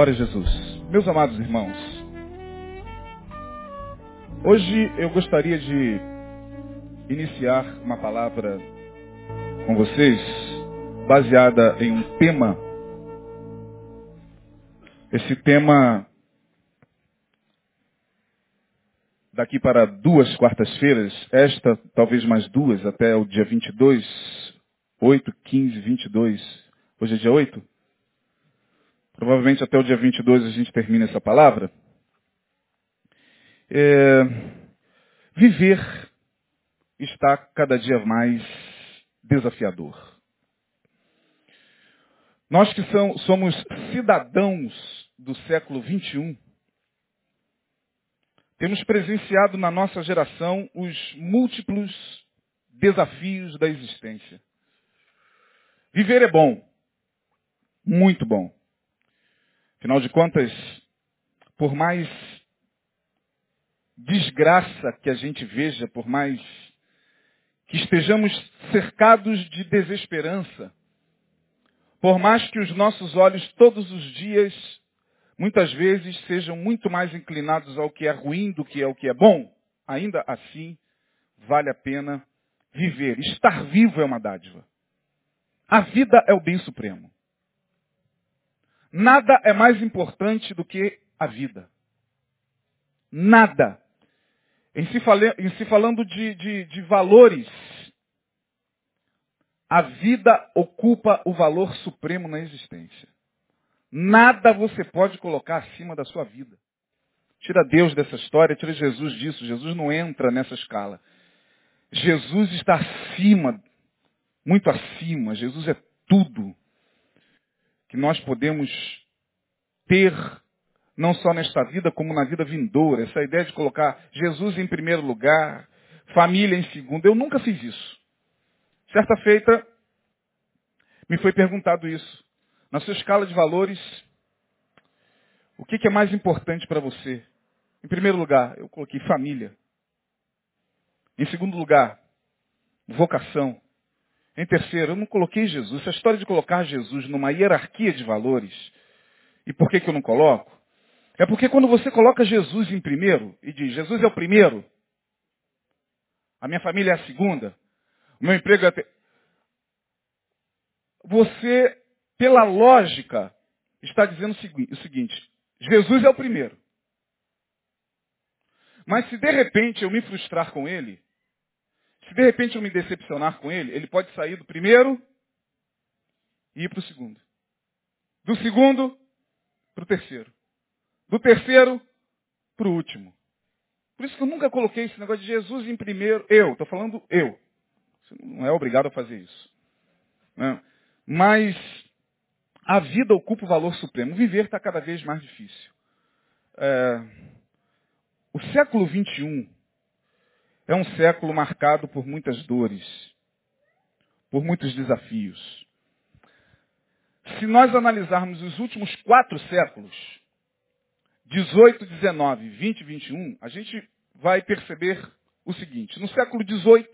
Glória a Jesus. Meus amados irmãos, hoje eu gostaria de iniciar uma palavra com vocês baseada em um tema. Esse tema daqui para duas quartas-feiras, esta talvez mais duas até o dia 22, 8, 15, 22. Hoje é dia 8? Provavelmente até o dia 22 a gente termina essa palavra. É, viver está cada dia mais desafiador. Nós que são, somos cidadãos do século 21, temos presenciado na nossa geração os múltiplos desafios da existência. Viver é bom, muito bom. Afinal de contas, por mais desgraça que a gente veja, por mais que estejamos cercados de desesperança, por mais que os nossos olhos todos os dias, muitas vezes, sejam muito mais inclinados ao que é ruim do que ao que é bom, ainda assim, vale a pena viver. Estar vivo é uma dádiva. A vida é o bem supremo. Nada é mais importante do que a vida. Nada. Em se, em se falando de, de, de valores, a vida ocupa o valor supremo na existência. Nada você pode colocar acima da sua vida. Tira Deus dessa história, tira Jesus disso. Jesus não entra nessa escala. Jesus está acima, muito acima. Jesus é tudo que nós podemos ter, não só nesta vida, como na vida vindoura. Essa ideia de colocar Jesus em primeiro lugar, família em segundo. Eu nunca fiz isso. Certa feita, me foi perguntado isso. Na sua escala de valores, o que é mais importante para você? Em primeiro lugar, eu coloquei família. Em segundo lugar, vocação. Em terceiro, eu não coloquei Jesus. Essa história de colocar Jesus numa hierarquia de valores. E por que, que eu não coloco? É porque quando você coloca Jesus em primeiro e diz, Jesus é o primeiro, a minha família é a segunda, o meu emprego é a. Você, pela lógica, está dizendo o seguinte, Jesus é o primeiro. Mas se de repente eu me frustrar com ele, se de repente eu me decepcionar com ele, ele pode sair do primeiro e ir para o segundo. Do segundo para o terceiro. Do terceiro para o último. Por isso que eu nunca coloquei esse negócio de Jesus em primeiro. Eu, estou falando eu. Você não é obrigado a fazer isso. Né? Mas a vida ocupa o valor supremo. Viver está cada vez mais difícil. É... O século XXI é um século marcado por muitas dores, por muitos desafios. Se nós analisarmos os últimos quatro séculos, 18, 19, 20 e 21, a gente vai perceber o seguinte. No século 18,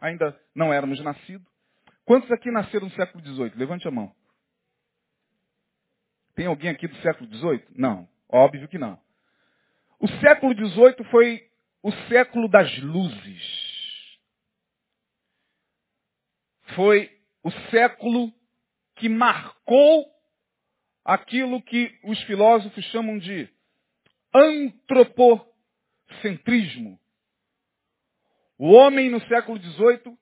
ainda não éramos nascidos. Quantos aqui nasceram no século 18? Levante a mão. Tem alguém aqui do século 18? Não, óbvio que não. O século 18 foi o século das luzes. Foi o século que marcou aquilo que os filósofos chamam de antropocentrismo. O homem no século XVIII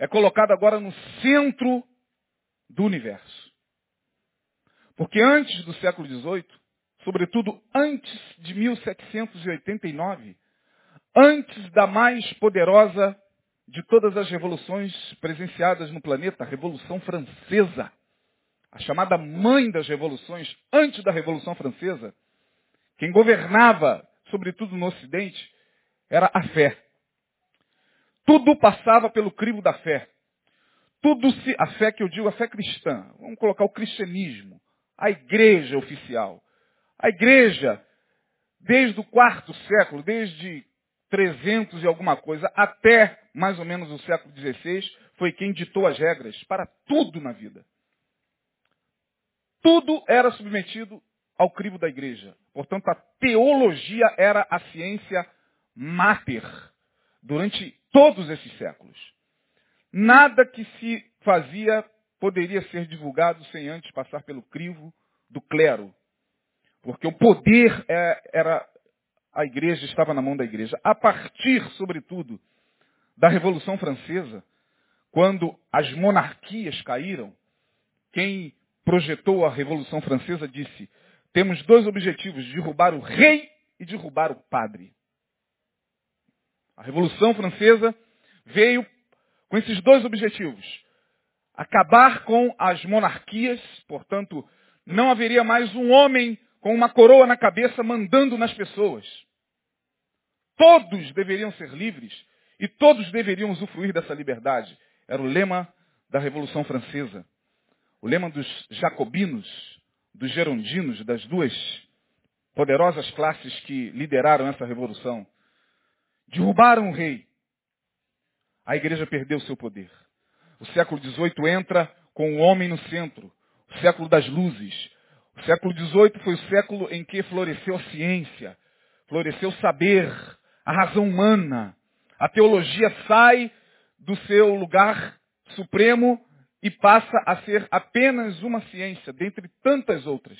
é colocado agora no centro do universo. Porque antes do século XVIII, sobretudo antes de 1789, antes da mais poderosa de todas as revoluções presenciadas no planeta, a Revolução Francesa, a chamada mãe das revoluções, antes da Revolução Francesa, quem governava, sobretudo no Ocidente, era a fé. Tudo passava pelo crivo da fé. Tudo se, a fé que eu digo, a fé cristã. Vamos colocar o cristianismo, a igreja oficial. A igreja, desde o quarto século, desde 300 e alguma coisa, até mais ou menos o século XVI, foi quem ditou as regras para tudo na vida. Tudo era submetido ao crivo da igreja. Portanto, a teologia era a ciência máter durante todos esses séculos. Nada que se fazia poderia ser divulgado sem antes passar pelo crivo do clero. Porque o poder é, era a igreja, estava na mão da igreja. A partir, sobretudo, da Revolução Francesa, quando as monarquias caíram, quem projetou a Revolução Francesa disse: temos dois objetivos, derrubar o rei e derrubar o padre. A Revolução Francesa veio com esses dois objetivos. Acabar com as monarquias, portanto, não haveria mais um homem com uma coroa na cabeça mandando nas pessoas. Todos deveriam ser livres e todos deveriam usufruir dessa liberdade. Era o lema da Revolução Francesa. O lema dos jacobinos, dos gerondinos, das duas poderosas classes que lideraram essa revolução. Derrubaram o rei. A igreja perdeu seu poder. O século XVIII entra com o homem no centro. O século das luzes. O século XVIII foi o século em que floresceu a ciência, floresceu o saber, a razão humana. A teologia sai do seu lugar supremo e passa a ser apenas uma ciência, dentre tantas outras.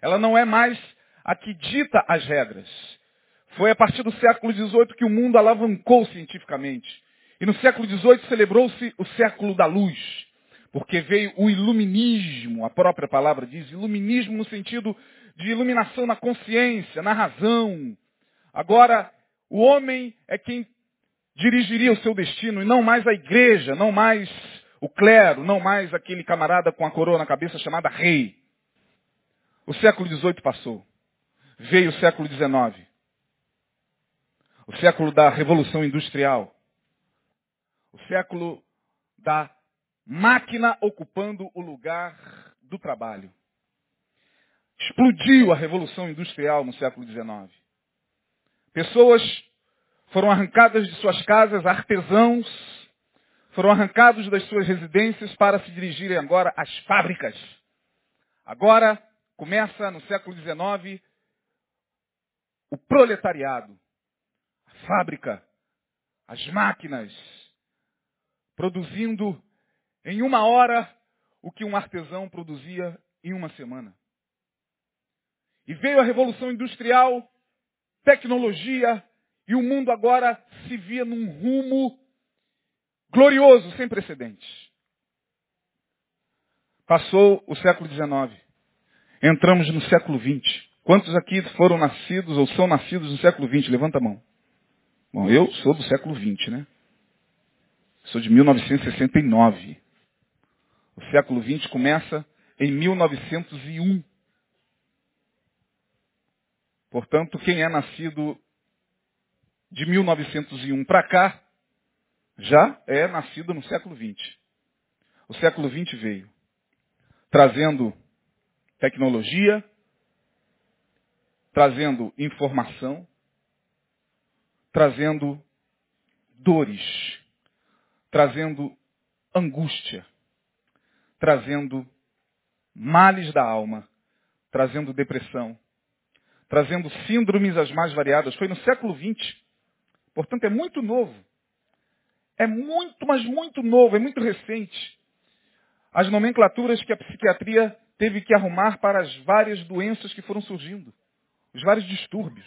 Ela não é mais a que dita as regras. Foi a partir do século XVIII que o mundo alavancou cientificamente. E no século XVIII celebrou-se o século da luz, porque veio o iluminismo, a própria palavra diz, iluminismo no sentido de iluminação na consciência, na razão. Agora, o homem é quem dirigiria o seu destino e não mais a igreja, não mais o clero, não mais aquele camarada com a coroa na cabeça chamada rei. O século XVIII passou. Veio o século XIX. O século da Revolução Industrial. O século da máquina ocupando o lugar do trabalho. Explodiu a Revolução Industrial no século XIX. Pessoas foram arrancadas de suas casas, artesãos, foram arrancados das suas residências para se dirigirem agora às fábricas. Agora começa no século XIX o proletariado, a fábrica, as máquinas, produzindo em uma hora o que um artesão produzia em uma semana. E veio a Revolução Industrial, tecnologia, e o mundo agora se via num rumo glorioso, sem precedentes. Passou o século XIX. Entramos no século XX. Quantos aqui foram nascidos ou são nascidos no século XX? Levanta a mão. Bom, eu sou do século XX, né? Sou de 1969. O século XX começa em 1901. Portanto, quem é nascido de 1901 para cá já é nascido no século XX. O século XX veio trazendo tecnologia, trazendo informação, trazendo dores, trazendo angústia, trazendo males da alma, trazendo depressão, trazendo síndromes as mais variadas. Foi no século XX. Portanto, é muito novo. É muito, mas muito novo, é muito recente. As nomenclaturas que a psiquiatria teve que arrumar para as várias doenças que foram surgindo, os vários distúrbios.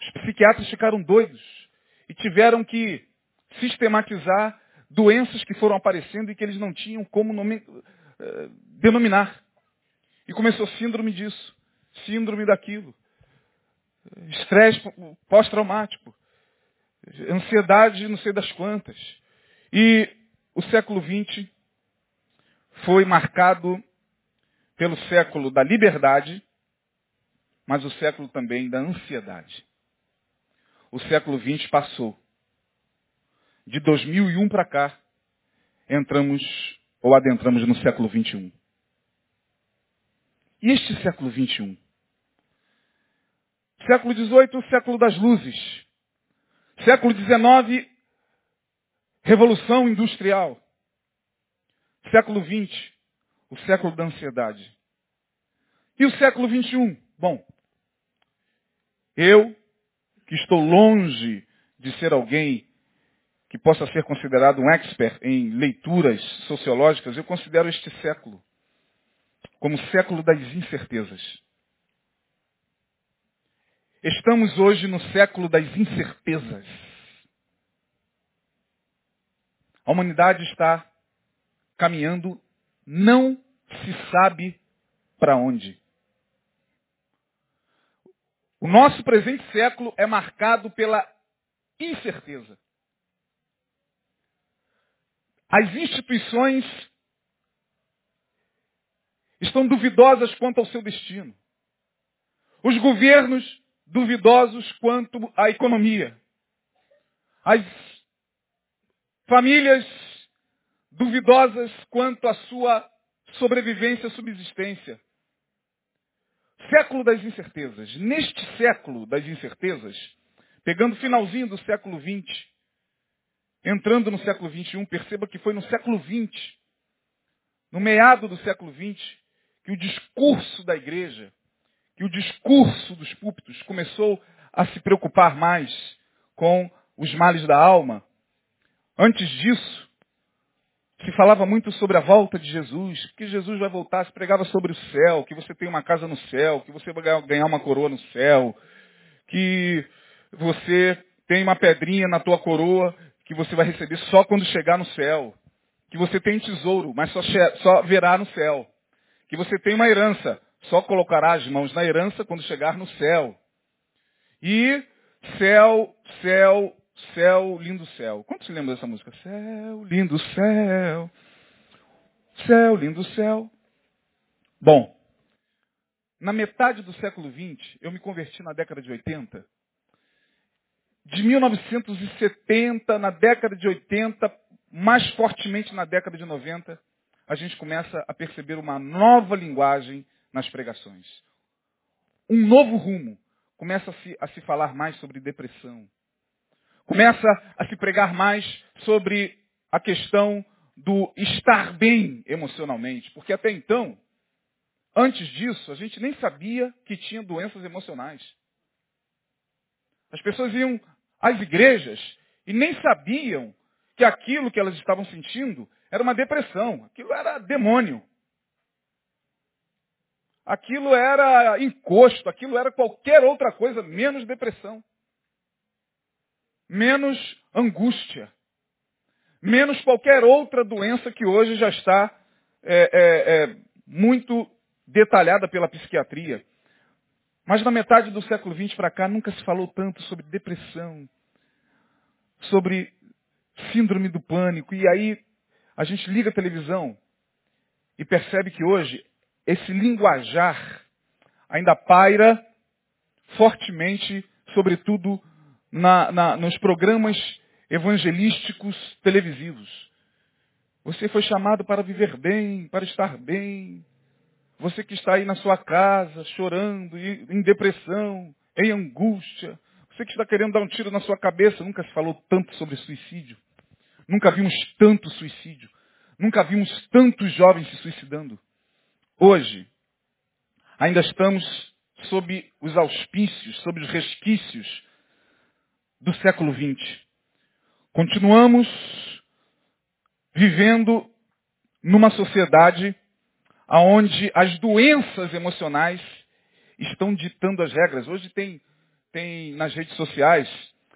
Os psiquiatras ficaram doidos e tiveram que sistematizar doenças que foram aparecendo e que eles não tinham como nome, eh, denominar. E começou síndrome disso, síndrome daquilo, estresse pós-traumático, ansiedade não sei das quantas. E o século XX foi marcado pelo século da liberdade, mas o século também da ansiedade. O século XX passou. De 2001 para cá, entramos ou adentramos no século XXI. E este século XXI? Século XVIII, o século das luzes. Século XIX, Revolução Industrial. Século XX, o século da ansiedade. E o século XXI, Bom, eu, que estou longe de ser alguém que possa ser considerado um expert em leituras sociológicas, eu considero este século como século das incertezas. Estamos hoje no século das incertezas. A humanidade está caminhando, não se sabe para onde. O nosso presente século é marcado pela incerteza. As instituições estão duvidosas quanto ao seu destino. Os governos duvidosos quanto à economia. As famílias duvidosas quanto à sua sobrevivência, subsistência. Século das incertezas. Neste século das incertezas, pegando o finalzinho do século XX, entrando no século XXI, perceba que foi no século XX, no meado do século XX, que o discurso da igreja, que o discurso dos púlpitos começou a se preocupar mais com os males da alma. Antes disso, se falava muito sobre a volta de Jesus, que Jesus vai voltar, se pregava sobre o céu, que você tem uma casa no céu, que você vai ganhar uma coroa no céu, que você tem uma pedrinha na tua coroa que você vai receber só quando chegar no céu, que você tem tesouro, mas só, só verá no céu, que você tem uma herança, só colocará as mãos na herança quando chegar no céu. E céu, céu, Céu, lindo céu. Quantos se lembram dessa música? Céu, lindo céu. Céu, lindo céu. Bom, na metade do século XX, eu me converti na década de 80. De 1970, na década de 80, mais fortemente na década de 90, a gente começa a perceber uma nova linguagem nas pregações. Um novo rumo. Começa a se, a se falar mais sobre depressão, começa a se pregar mais sobre a questão do estar bem emocionalmente. Porque até então, antes disso, a gente nem sabia que tinha doenças emocionais. As pessoas iam às igrejas e nem sabiam que aquilo que elas estavam sentindo era uma depressão, aquilo era demônio. Aquilo era encosto, aquilo era qualquer outra coisa menos depressão menos angústia, menos qualquer outra doença que hoje já está é, é, é, muito detalhada pela psiquiatria. Mas na metade do século XX para cá nunca se falou tanto sobre depressão, sobre síndrome do pânico. E aí a gente liga a televisão e percebe que hoje esse linguajar ainda paira fortemente, sobretudo na, na, nos programas evangelísticos televisivos. Você foi chamado para viver bem, para estar bem. Você que está aí na sua casa, chorando, em depressão, em angústia. Você que está querendo dar um tiro na sua cabeça. Nunca se falou tanto sobre suicídio. Nunca vimos tanto suicídio. Nunca vimos tantos jovens se suicidando. Hoje, ainda estamos sob os auspícios, sob os resquícios do século XX. Continuamos vivendo numa sociedade onde as doenças emocionais estão ditando as regras. Hoje tem, tem nas redes sociais,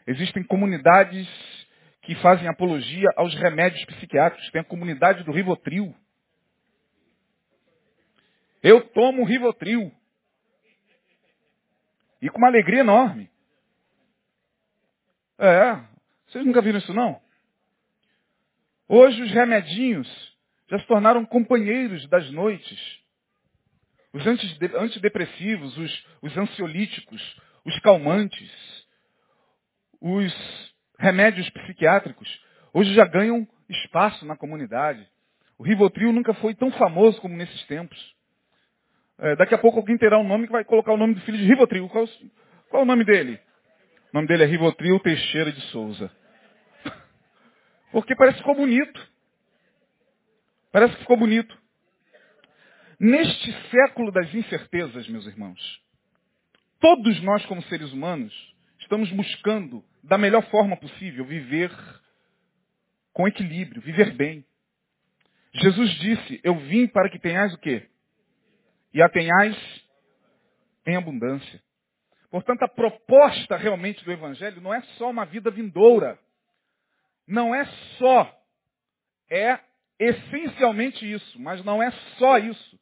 existem comunidades que fazem apologia aos remédios psiquiátricos. Tem a comunidade do Rivotril. Eu tomo Rivotril. E com uma alegria enorme. É, vocês nunca viram isso não? Hoje os remedinhos já se tornaram companheiros das noites. Os antidepressivos, os, os ansiolíticos, os calmantes, os remédios psiquiátricos, hoje já ganham espaço na comunidade. O Rivotril nunca foi tão famoso como nesses tempos. É, daqui a pouco alguém terá um nome que vai colocar o nome do filho de Rivotril. Qual, qual é o nome dele? O nome dele é Rivotril Teixeira de Souza. Porque parece que ficou bonito. Parece que ficou bonito. Neste século das incertezas, meus irmãos, todos nós como seres humanos estamos buscando da melhor forma possível viver com equilíbrio, viver bem. Jesus disse, eu vim para que tenhais o quê? E a tenhais em abundância. Portanto, a proposta realmente do Evangelho não é só uma vida vindoura. Não é só. É essencialmente isso, mas não é só isso.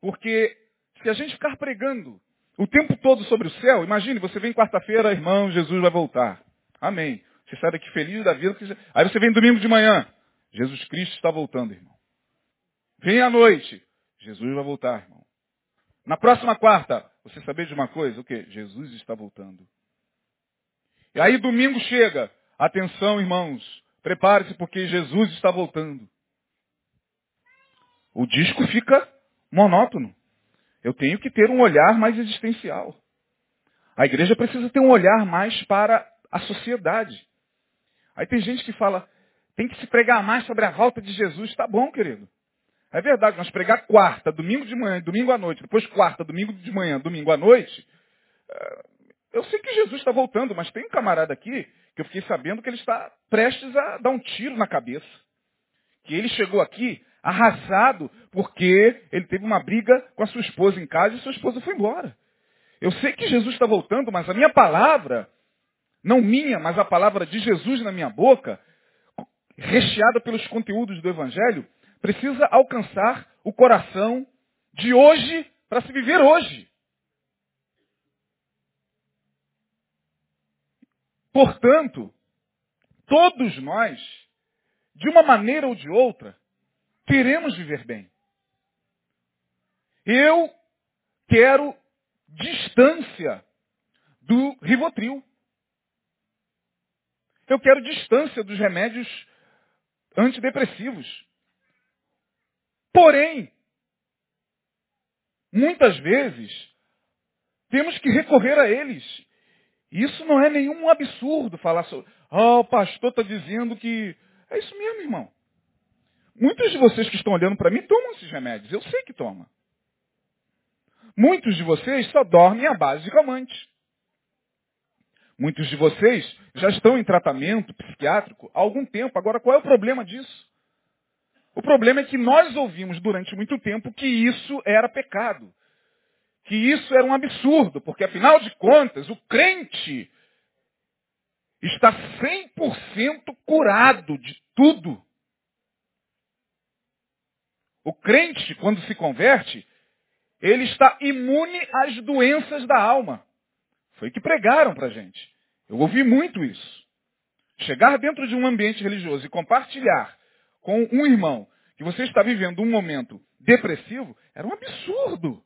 Porque se a gente ficar pregando o tempo todo sobre o céu, imagine, você vem quarta-feira, irmão, Jesus vai voltar. Amém. Você sai daqui feliz da vida. Aí você vem domingo de manhã. Jesus Cristo está voltando, irmão. Vem à noite. Jesus vai voltar, irmão. Na próxima quarta, você saber de uma coisa? O quê? Jesus está voltando. E aí domingo chega. Atenção, irmãos. Prepare-se porque Jesus está voltando. O disco fica monótono. Eu tenho que ter um olhar mais existencial. A igreja precisa ter um olhar mais para a sociedade. Aí tem gente que fala, tem que se pregar mais sobre a volta de Jesus. Tá bom, querido. É verdade, mas pregar quarta, domingo de manhã, domingo à noite, depois quarta, domingo de manhã, domingo à noite. Eh, eu sei que Jesus está voltando, mas tem um camarada aqui que eu fiquei sabendo que ele está prestes a dar um tiro na cabeça. Que ele chegou aqui arrasado porque ele teve uma briga com a sua esposa em casa e sua esposa foi embora. Eu sei que Jesus está voltando, mas a minha palavra, não minha, mas a palavra de Jesus na minha boca, recheada pelos conteúdos do Evangelho, precisa alcançar o coração de hoje para se viver hoje. Portanto, todos nós, de uma maneira ou de outra, queremos viver bem. Eu quero distância do Rivotril. Eu quero distância dos remédios antidepressivos. Porém, muitas vezes, temos que recorrer a eles. Isso não é nenhum absurdo falar sobre. Ah, oh, o pastor está dizendo que. É isso mesmo, irmão. Muitos de vocês que estão olhando para mim tomam esses remédios. Eu sei que toma. Muitos de vocês só dormem à base de calmante. Muitos de vocês já estão em tratamento psiquiátrico há algum tempo. Agora, qual é o problema disso? O problema é que nós ouvimos durante muito tempo que isso era pecado. Que isso era um absurdo, porque afinal de contas, o crente está 100% curado de tudo. O crente, quando se converte, ele está imune às doenças da alma. Foi que pregaram para a gente. Eu ouvi muito isso. Chegar dentro de um ambiente religioso e compartilhar com um irmão que você está vivendo um momento depressivo era um absurdo.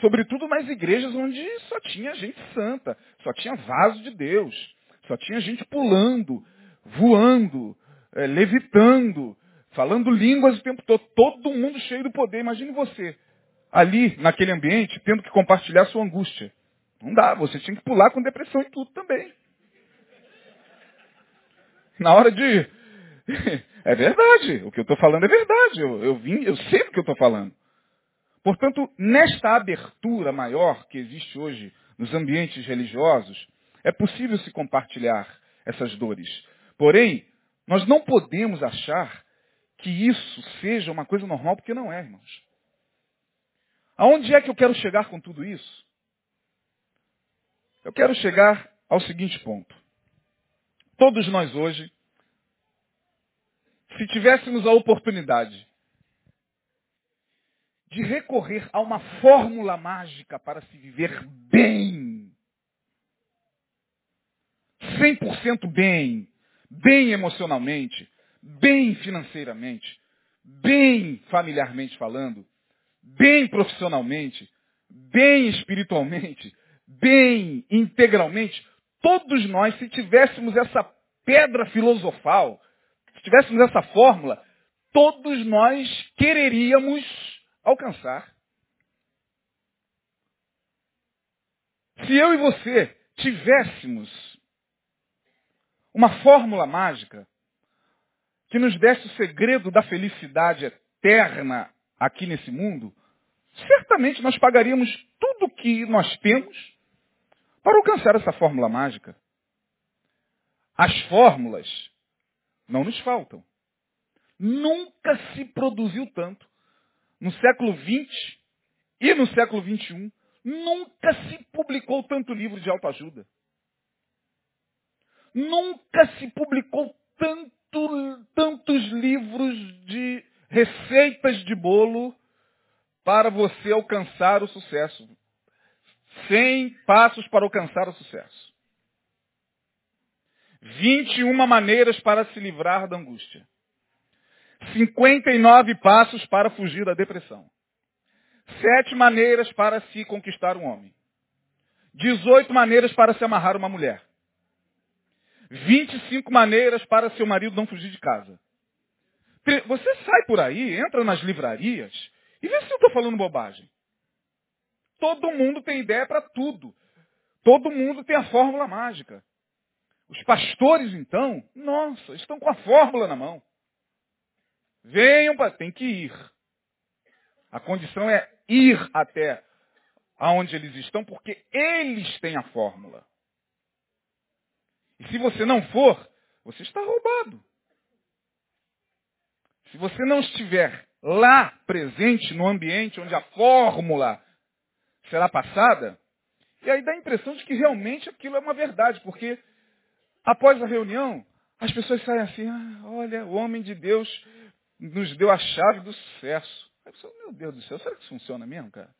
Sobretudo nas igrejas onde só tinha gente santa, só tinha vaso de Deus, só tinha gente pulando, voando, é, levitando, falando línguas o tempo todo, todo mundo cheio do poder. Imagine você, ali, naquele ambiente, tendo que compartilhar sua angústia. Não dá, você tinha que pular com depressão e tudo também. Na hora de. É verdade, o que eu estou falando é verdade. Eu, eu, vim, eu sei do que eu estou falando. Portanto, nesta abertura maior que existe hoje nos ambientes religiosos, é possível se compartilhar essas dores. Porém, nós não podemos achar que isso seja uma coisa normal, porque não é, irmãos. Aonde é que eu quero chegar com tudo isso? Eu quero chegar ao seguinte ponto. Todos nós hoje, se tivéssemos a oportunidade de recorrer a uma fórmula mágica para se viver bem, 100% bem, bem emocionalmente, bem financeiramente, bem familiarmente falando, bem profissionalmente, bem espiritualmente, bem integralmente, todos nós, se tivéssemos essa pedra filosofal, se tivéssemos essa fórmula, todos nós quereríamos alcançar. Se eu e você tivéssemos uma fórmula mágica que nos desse o segredo da felicidade eterna aqui nesse mundo, certamente nós pagaríamos tudo o que nós temos para alcançar essa fórmula mágica. As fórmulas não nos faltam. Nunca se produziu tanto. No século XX e no século XXI, nunca se publicou tanto livro de autoajuda. Nunca se publicou tanto, tantos livros de receitas de bolo para você alcançar o sucesso. 100 passos para alcançar o sucesso. 21 maneiras para se livrar da angústia. 59 passos para fugir da depressão. Sete maneiras para se conquistar um homem. 18 maneiras para se amarrar uma mulher. 25 maneiras para seu marido não fugir de casa. Você sai por aí, entra nas livrarias e vê se eu estou falando bobagem. Todo mundo tem ideia para tudo. Todo mundo tem a fórmula mágica. Os pastores, então, nossa, estão com a fórmula na mão. Venham, tem que ir. A condição é ir até aonde eles estão, porque eles têm a fórmula. E se você não for, você está roubado. Se você não estiver lá presente no ambiente onde a fórmula será passada, e aí dá a impressão de que realmente aquilo é uma verdade, porque após a reunião, as pessoas saem assim, ah, olha, o homem de Deus nos deu a chave do sucesso. Aí meu Deus do céu, será que isso funciona mesmo, cara?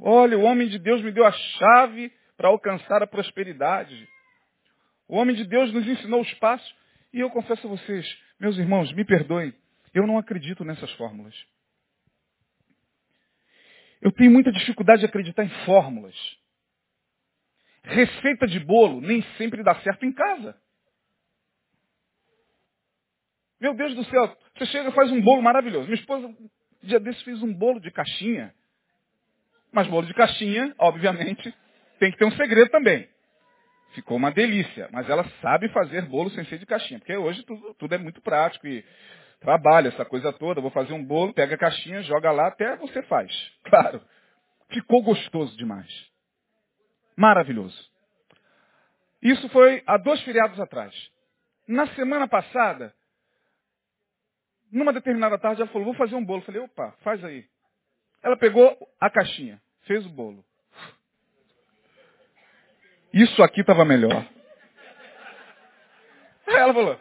Olha, o homem de Deus me deu a chave para alcançar a prosperidade. O homem de Deus nos ensinou os passos. E eu confesso a vocês, meus irmãos, me perdoem, eu não acredito nessas fórmulas. Eu tenho muita dificuldade de acreditar em fórmulas. Receita de bolo nem sempre dá certo em casa. Meu Deus do céu, você chega e faz um bolo maravilhoso. Minha esposa, um dia desses, fez um bolo de caixinha. Mas bolo de caixinha, obviamente, tem que ter um segredo também. Ficou uma delícia. Mas ela sabe fazer bolo sem ser de caixinha. Porque hoje tudo, tudo é muito prático e trabalha essa coisa toda. Vou fazer um bolo, pega a caixinha, joga lá, até você faz. Claro. Ficou gostoso demais. Maravilhoso. Isso foi há dois feriados atrás. Na semana passada, numa determinada tarde, ela falou, vou fazer um bolo. Eu falei, opa, faz aí. Ela pegou a caixinha, fez o bolo. Isso aqui estava melhor. Aí ela falou,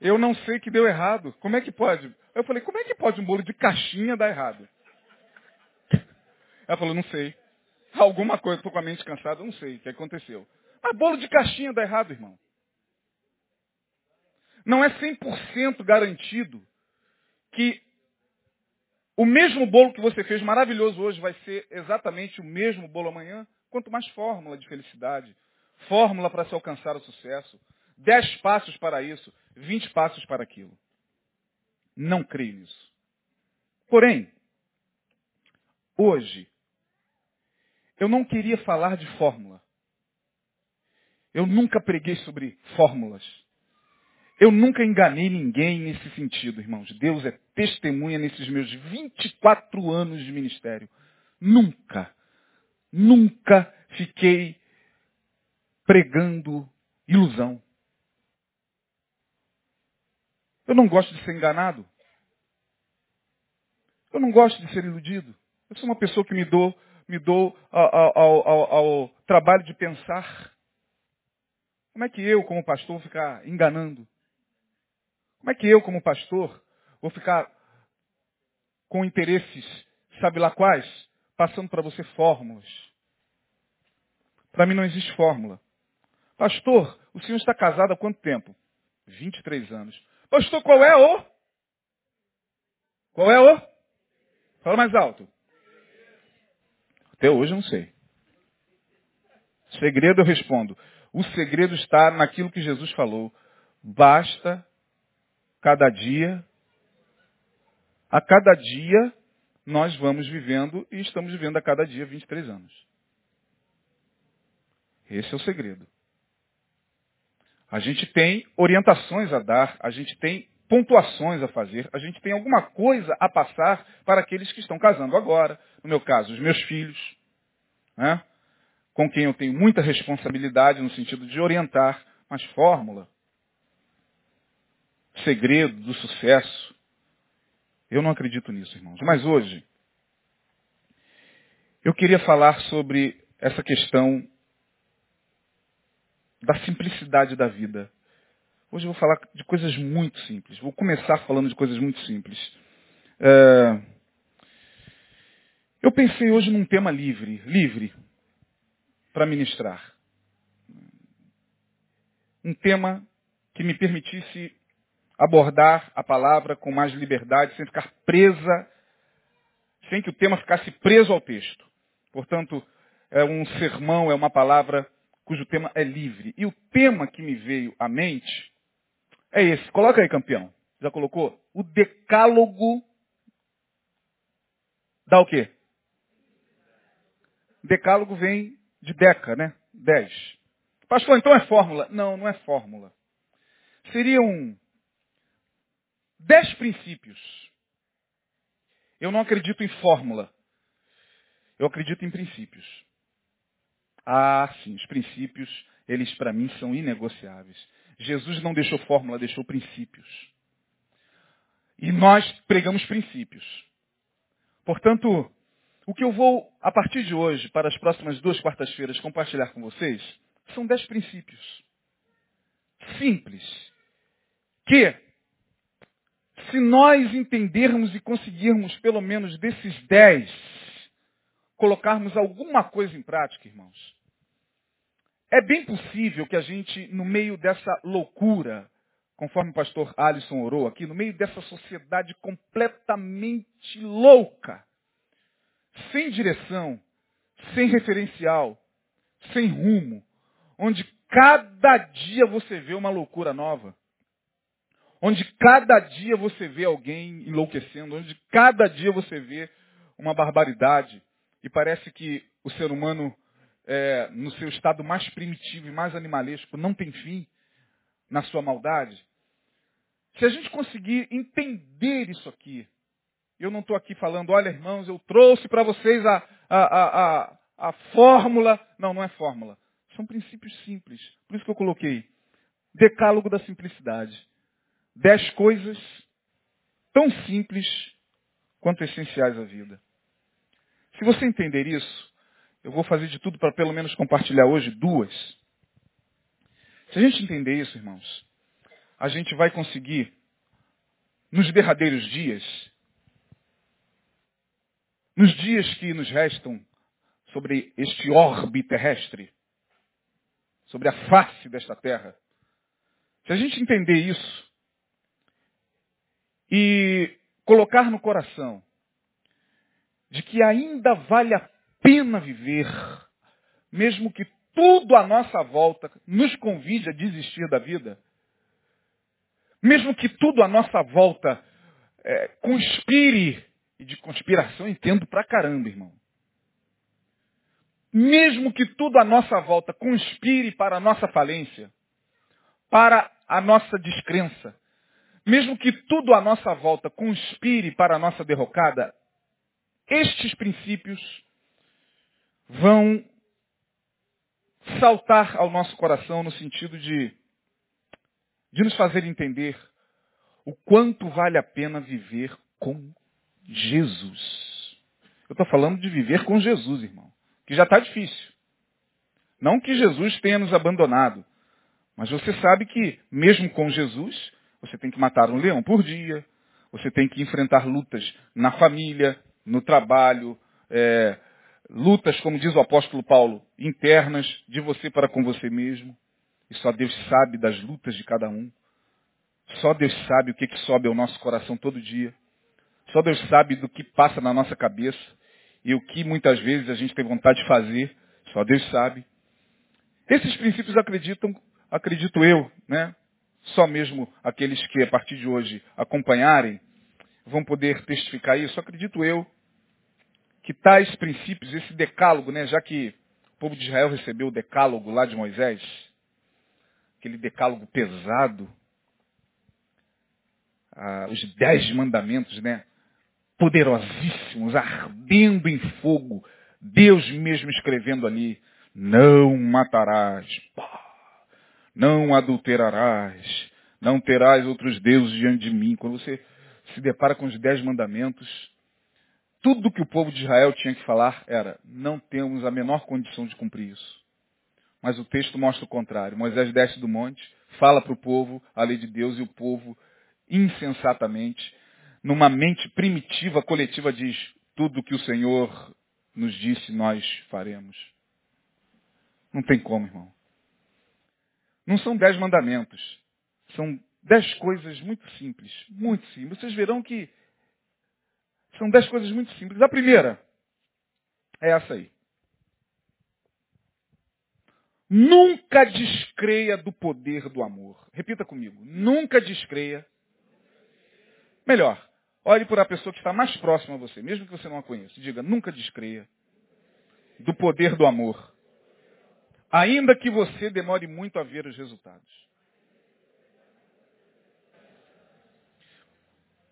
eu não sei que deu errado. Como é que pode? Eu falei, como é que pode um bolo de caixinha dar errado? Ela falou, não sei. Alguma coisa, estou com a mente cansada, não sei o que aconteceu. Mas bolo de caixinha dá errado, irmão. Não é 100% garantido que o mesmo bolo que você fez maravilhoso hoje vai ser exatamente o mesmo bolo amanhã. Quanto mais fórmula de felicidade, fórmula para se alcançar o sucesso. Dez passos para isso, vinte passos para aquilo. Não creio nisso. Porém, hoje, eu não queria falar de fórmula. Eu nunca preguei sobre fórmulas. Eu nunca enganei ninguém nesse sentido, irmãos. Deus é testemunha nesses meus 24 anos de ministério. Nunca, nunca fiquei pregando ilusão. Eu não gosto de ser enganado. Eu não gosto de ser iludido. Eu sou uma pessoa que me dou, me dou ao, ao, ao, ao trabalho de pensar. Como é que eu, como pastor, vou ficar enganando? Como é que eu, como pastor, vou ficar com interesses, sabe lá quais, passando para você fórmulas? Para mim não existe fórmula. Pastor, o senhor está casado há quanto tempo? 23 anos. Pastor, qual é o? Qual é o? Fala mais alto. Até hoje eu não sei. Segredo eu respondo. O segredo está naquilo que Jesus falou. Basta cada dia, a cada dia nós vamos vivendo e estamos vivendo a cada dia 23 anos. Esse é o segredo. A gente tem orientações a dar, a gente tem pontuações a fazer, a gente tem alguma coisa a passar para aqueles que estão casando agora. No meu caso, os meus filhos. Né? com quem eu tenho muita responsabilidade no sentido de orientar, mas fórmula, segredo do sucesso, eu não acredito nisso, irmãos. Mas hoje, eu queria falar sobre essa questão da simplicidade da vida. Hoje eu vou falar de coisas muito simples. Vou começar falando de coisas muito simples. É... Eu pensei hoje num tema livre, livre, para ministrar. Um tema que me permitisse abordar a palavra com mais liberdade, sem ficar presa, sem que o tema ficasse preso ao texto. Portanto, é um sermão, é uma palavra cujo tema é livre. E o tema que me veio à mente é esse. Coloca aí, campeão. Já colocou? O decálogo dá o quê? Decálogo vem de deca, né? Dez. Pastor, então é fórmula? Não, não é fórmula. Seriam dez princípios. Eu não acredito em fórmula. Eu acredito em princípios. Ah, sim, os princípios, eles para mim são inegociáveis. Jesus não deixou fórmula, deixou princípios. E nós pregamos princípios. Portanto, o que eu vou, a partir de hoje, para as próximas duas quartas-feiras, compartilhar com vocês, são dez princípios. Simples. Que, se nós entendermos e conseguirmos pelo menos desses dez, colocarmos alguma coisa em prática, irmãos, é bem possível que a gente, no meio dessa loucura, conforme o pastor Alisson orou aqui, no meio dessa sociedade completamente louca, sem direção, sem referencial, sem rumo, onde cada dia você vê uma loucura nova, onde cada dia você vê alguém enlouquecendo, onde cada dia você vê uma barbaridade, e parece que o ser humano, é, no seu estado mais primitivo e mais animalesco, não tem fim na sua maldade. Se a gente conseguir entender isso aqui, eu não estou aqui falando, olha irmãos, eu trouxe para vocês a, a, a, a, a fórmula. Não, não é fórmula. São princípios simples. Por isso que eu coloquei decálogo da simplicidade. Dez coisas tão simples quanto essenciais à vida. Se você entender isso, eu vou fazer de tudo para pelo menos compartilhar hoje duas. Se a gente entender isso, irmãos, a gente vai conseguir, nos derradeiros dias, nos dias que nos restam sobre este orbe terrestre, sobre a face desta terra, se a gente entender isso e colocar no coração de que ainda vale a pena viver, mesmo que tudo à nossa volta nos convide a desistir da vida, mesmo que tudo à nossa volta é, conspire, e de conspiração entendo pra caramba, irmão. Mesmo que tudo à nossa volta conspire para a nossa falência, para a nossa descrença, mesmo que tudo à nossa volta conspire para a nossa derrocada, estes princípios vão saltar ao nosso coração no sentido de, de nos fazer entender o quanto vale a pena viver com Jesus. Eu estou falando de viver com Jesus, irmão, que já está difícil. Não que Jesus tenha nos abandonado, mas você sabe que, mesmo com Jesus, você tem que matar um leão por dia, você tem que enfrentar lutas na família, no trabalho, é, lutas, como diz o apóstolo Paulo, internas de você para com você mesmo. E só Deus sabe das lutas de cada um. Só Deus sabe o que, que sobe ao nosso coração todo dia. Só Deus sabe do que passa na nossa cabeça e o que muitas vezes a gente tem vontade de fazer. Só Deus sabe. Esses princípios acreditam, acredito eu, né? Só mesmo aqueles que a partir de hoje acompanharem vão poder testificar isso. Acredito eu que tais princípios, esse decálogo, né, já que o povo de Israel recebeu o decálogo lá de Moisés, aquele decálogo pesado, ah, os dez mandamentos, né, poderosíssimos, ardendo em fogo, Deus mesmo escrevendo ali, Não matarás. Não adulterarás. Não terás outros deuses diante de mim. Quando você se depara com os dez mandamentos, tudo que o povo de Israel tinha que falar era, não temos a menor condição de cumprir isso. Mas o texto mostra o contrário. Moisés desce do monte, fala para o povo a lei de Deus e o povo, insensatamente, numa mente primitiva, coletiva, diz, tudo que o Senhor nos disse, nós faremos. Não tem como, irmão. Não são dez mandamentos. São dez coisas muito simples. Muito simples. Vocês verão que são dez coisas muito simples. A primeira é essa aí. Nunca descreia do poder do amor. Repita comigo. Nunca descreia. Melhor, olhe para a pessoa que está mais próxima a você, mesmo que você não a conheça. Diga, nunca descreia do poder do amor. Ainda que você demore muito a ver os resultados.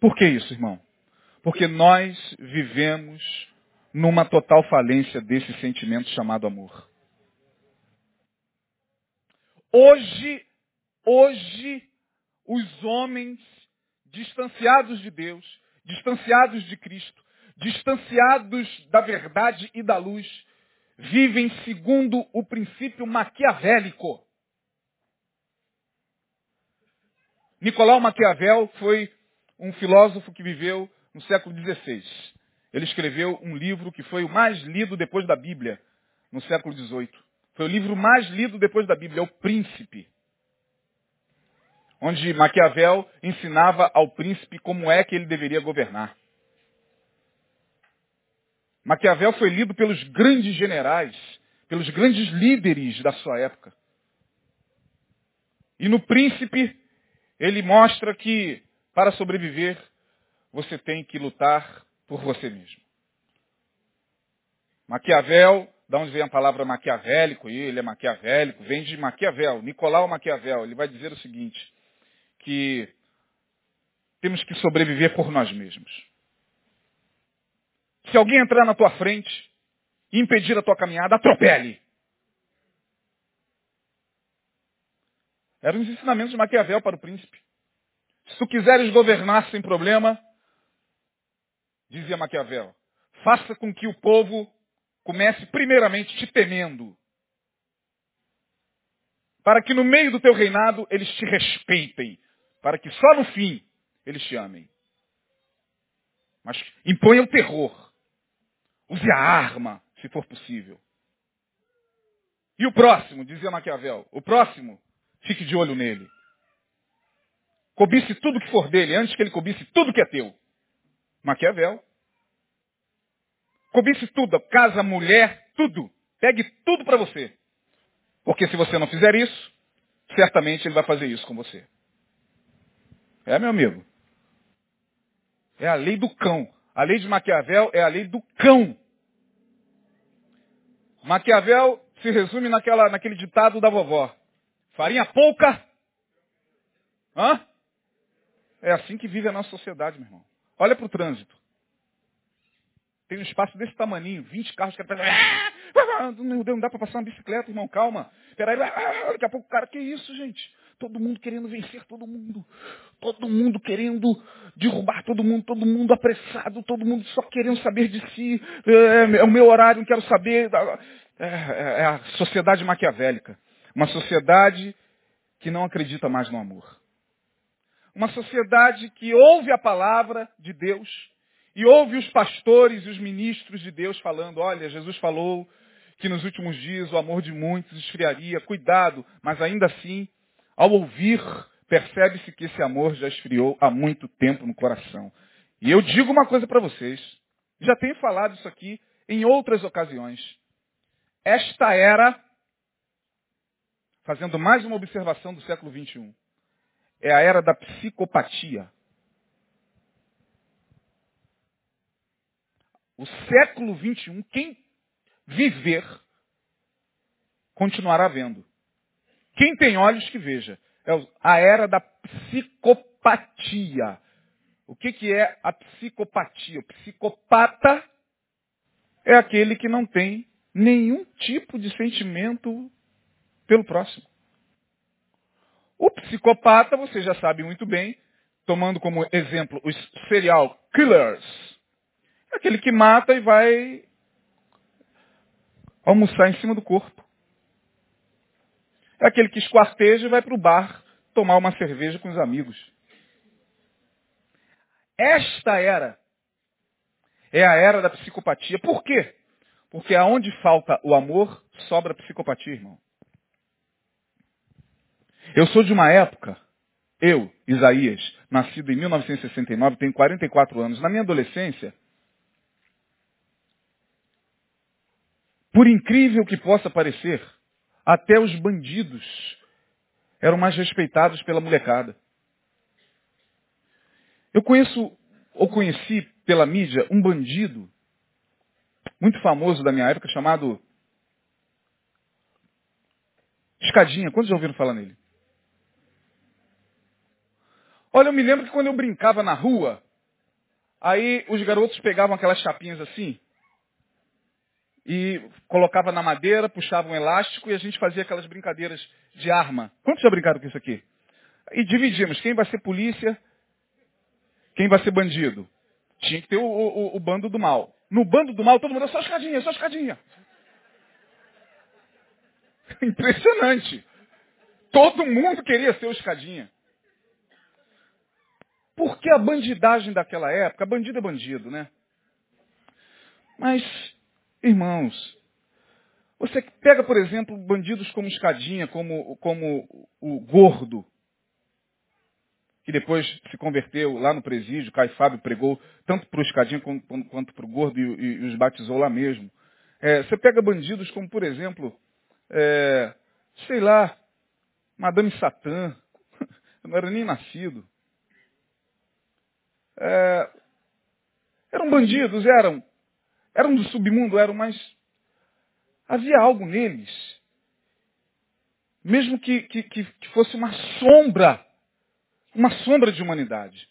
Por que isso, irmão? Porque nós vivemos numa total falência desse sentimento chamado amor. Hoje, hoje, os homens distanciados de Deus, distanciados de Cristo, distanciados da verdade e da luz, vivem segundo o princípio maquiavélico. Nicolau Maquiavel foi um filósofo que viveu no século XVI. Ele escreveu um livro que foi o mais lido depois da Bíblia, no século XVIII. Foi o livro mais lido depois da Bíblia, é o Príncipe. Onde Maquiavel ensinava ao príncipe como é que ele deveria governar. Maquiavel foi lido pelos grandes generais, pelos grandes líderes da sua época. E no Príncipe, ele mostra que para sobreviver, você tem que lutar por você mesmo. Maquiavel, da onde vem a palavra maquiavélico, e ele é maquiavélico, vem de Maquiavel, Nicolau Maquiavel. Ele vai dizer o seguinte, que temos que sobreviver por nós mesmos. Se alguém entrar na tua frente e impedir a tua caminhada, atropele. Eram os ensinamentos de Maquiavel para o príncipe. Se tu quiseres governar sem problema, dizia Maquiavel, faça com que o povo comece primeiramente te temendo. Para que no meio do teu reinado eles te respeitem. Para que só no fim eles te amem. Mas imponha o terror. Use a arma, se for possível. E o próximo, dizia Maquiavel, o próximo, fique de olho nele. Cobisse tudo que for dele, antes que ele cobisse tudo que é teu. Maquiavel. Cobisse tudo, casa, mulher, tudo. Pegue tudo para você. Porque se você não fizer isso, certamente ele vai fazer isso com você. É, meu amigo? É a lei do cão. A lei de Maquiavel é a lei do cão. Maquiavel se resume naquela, naquele ditado da vovó. Farinha pouca. Hã? É assim que vive a nossa sociedade, meu irmão. Olha para o trânsito. Tem um espaço desse tamaninho, 20 carros que Meu Deus, não dá para passar uma bicicleta, irmão, calma. Peraí, daqui a pouco, cara, que isso, gente? Todo mundo querendo vencer todo mundo. Todo mundo querendo derrubar todo mundo, todo mundo apressado, todo mundo só querendo saber de si. É, é o meu horário, não quero saber. É, é, é a sociedade maquiavélica. Uma sociedade que não acredita mais no amor. Uma sociedade que ouve a palavra de Deus e ouve os pastores e os ministros de Deus falando, olha, Jesus falou que nos últimos dias o amor de muitos esfriaria. Cuidado, mas ainda assim, ao ouvir, percebe-se que esse amor já esfriou há muito tempo no coração. E eu digo uma coisa para vocês, já tenho falado isso aqui em outras ocasiões. Esta era, fazendo mais uma observação do século 21, é a era da psicopatia. O século 21, quem viver, continuará vendo. Quem tem olhos que veja. É a era da psicopatia. O que, que é a psicopatia? O psicopata é aquele que não tem nenhum tipo de sentimento pelo próximo. O psicopata, você já sabe muito bem, tomando como exemplo os serial killers, é aquele que mata e vai almoçar em cima do corpo. É aquele que esquarteja e vai para o bar tomar uma cerveja com os amigos. Esta era é a era da psicopatia. Por quê? Porque aonde falta o amor, sobra psicopatia, irmão. Eu sou de uma época, eu, Isaías, nascido em 1969, tenho 44 anos. Na minha adolescência, por incrível que possa parecer, até os bandidos eram mais respeitados pela molecada. Eu conheço, ou conheci pela mídia, um bandido muito famoso da minha época chamado Escadinha. Quantos já ouviram falar nele? Olha, eu me lembro que quando eu brincava na rua, aí os garotos pegavam aquelas chapinhas assim e colocava na madeira, puxava um elástico e a gente fazia aquelas brincadeiras de arma. Quantos já brincaram com isso aqui? E dividimos. Quem vai ser polícia? Quem vai ser bandido? Tinha que ter o, o, o bando do mal. No bando do mal, todo mundo, só escadinha, só escadinha. Impressionante. Todo mundo queria ser o escadinha. Porque a bandidagem daquela época, bandido é bandido, né? Mas, irmãos, você pega, por exemplo, bandidos como Escadinha, como, como o Gordo, que depois se converteu lá no presídio, Caio Fábio pregou tanto para o Escadinha quanto para o Gordo e, e, e, os batizou lá mesmo. É, você pega bandidos como, por exemplo, é, sei lá, Madame Satã, eu não era nem nascido. É, eram bandidos, eram, eram do submundo, eram, mas havia algo neles, mesmo que, que, que fosse uma sombra uma sombra de humanidade.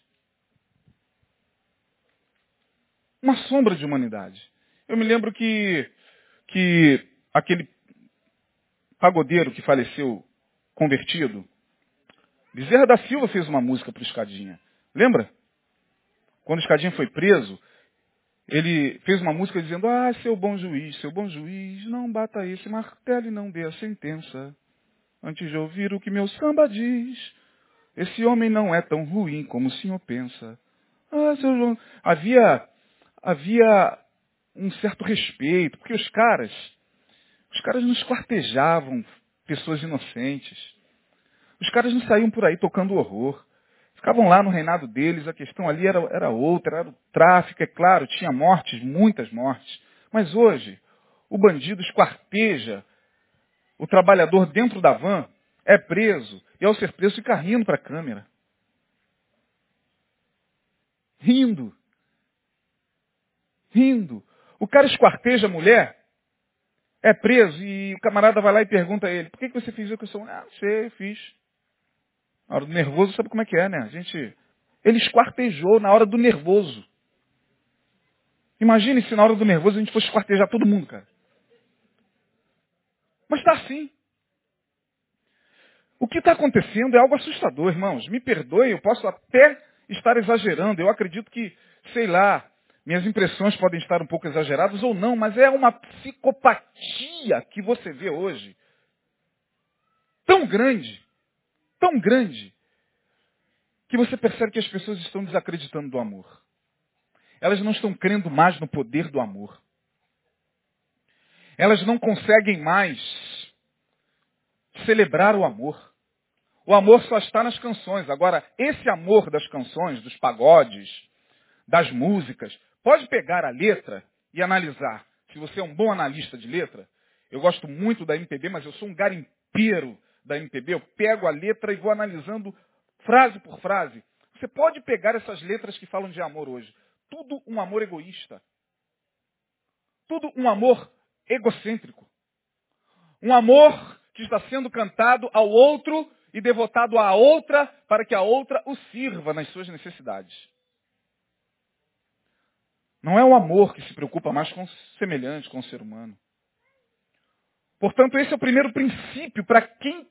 Uma sombra de humanidade. Eu me lembro que, que aquele pagodeiro que faleceu convertido, Bezerra da Silva fez uma música para o Escadinha. Lembra? Quando o Escadinha foi preso, ele fez uma música dizendo, ah, seu bom juiz, seu bom juiz, não bata esse martelo e não dê a sentença. Antes de ouvir o que meu samba diz, esse homem não é tão ruim como o senhor pensa. Ah, seu João. Havia, havia um certo respeito, porque os caras, os caras não esquartejavam pessoas inocentes. Os caras não saíam por aí tocando horror. Ficavam lá no reinado deles, a questão ali era, era outra, era o tráfico, é claro, tinha mortes, muitas mortes. Mas hoje, o bandido esquarteja o trabalhador dentro da van é preso e ao ser preso fica rindo para a câmera. Rindo. Rindo. O cara esquarteja a mulher, é preso e o camarada vai lá e pergunta a ele, por que, que você fez isso? Eu sou, ah, não sei, fiz. Na hora do nervoso, sabe como é que é, né? A gente, ele esquartejou na hora do nervoso. Imagine se na hora do nervoso a gente fosse esquartejar todo mundo, cara. Mas está assim. O que está acontecendo é algo assustador, irmãos. Me perdoe, eu posso até estar exagerando. Eu acredito que, sei lá, minhas impressões podem estar um pouco exageradas ou não, mas é uma psicopatia que você vê hoje. Tão grande, tão grande, que você percebe que as pessoas estão desacreditando do amor. Elas não estão crendo mais no poder do amor. Elas não conseguem mais celebrar o amor. O amor só está nas canções. Agora, esse amor das canções, dos pagodes, das músicas, pode pegar a letra e analisar. Se você é um bom analista de letra, eu gosto muito da MPB, mas eu sou um garimpeiro da MPB. Eu pego a letra e vou analisando frase por frase. Você pode pegar essas letras que falam de amor hoje. Tudo um amor egoísta. Tudo um amor egocêntrico. Um amor que está sendo cantado ao outro e devotado à outra para que a outra o sirva nas suas necessidades. Não é o amor que se preocupa mais com o semelhante, com o ser humano. Portanto, esse é o primeiro princípio para quem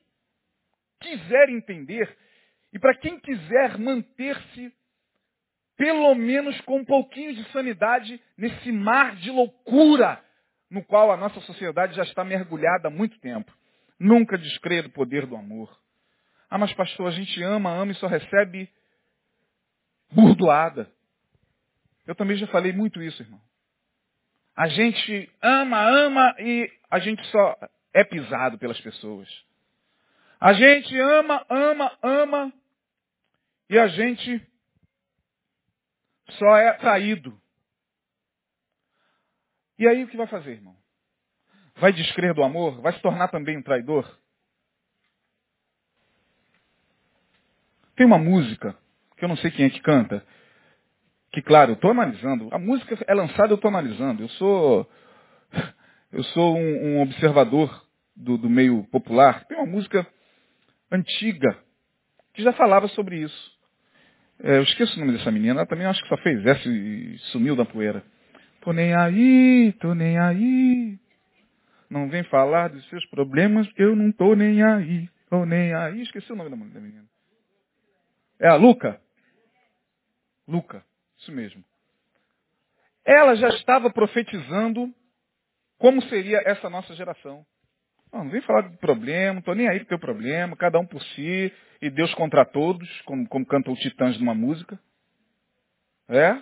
quiser entender e para quem quiser manter-se, pelo menos com um pouquinho de sanidade, nesse mar de loucura no qual a nossa sociedade já está mergulhada há muito tempo. Nunca descreia do poder do amor. Ah, mas pastor, a gente ama, ama e só recebe burdoada. Eu também já falei muito isso, irmão. A gente ama, ama e a gente só é pisado pelas pessoas. A gente ama, ama, ama e a gente só é traído. E aí o que vai fazer, irmão? Vai descrer do amor? Vai se tornar também um traidor? Tem uma música, que eu não sei quem é que canta, que claro, eu estou analisando. A música é lançada, eu estou analisando. Eu sou, eu sou um, um observador do, do, meio popular. Tem uma música antiga que já falava sobre isso. É, eu esqueço o nome dessa menina, ela também acho que só fez essa e sumiu da poeira. Tô nem aí, tô nem aí. Não vem falar dos seus problemas, eu não tô nem aí. Tô nem aí. Esqueci o nome da menina. É a Luca? Luca. Isso mesmo. Ela já estava profetizando como seria essa nossa geração. Não, não vem falar de problema, não estou nem aí com o teu problema, cada um por si, e Deus contra todos, como, como os titãs numa música. É?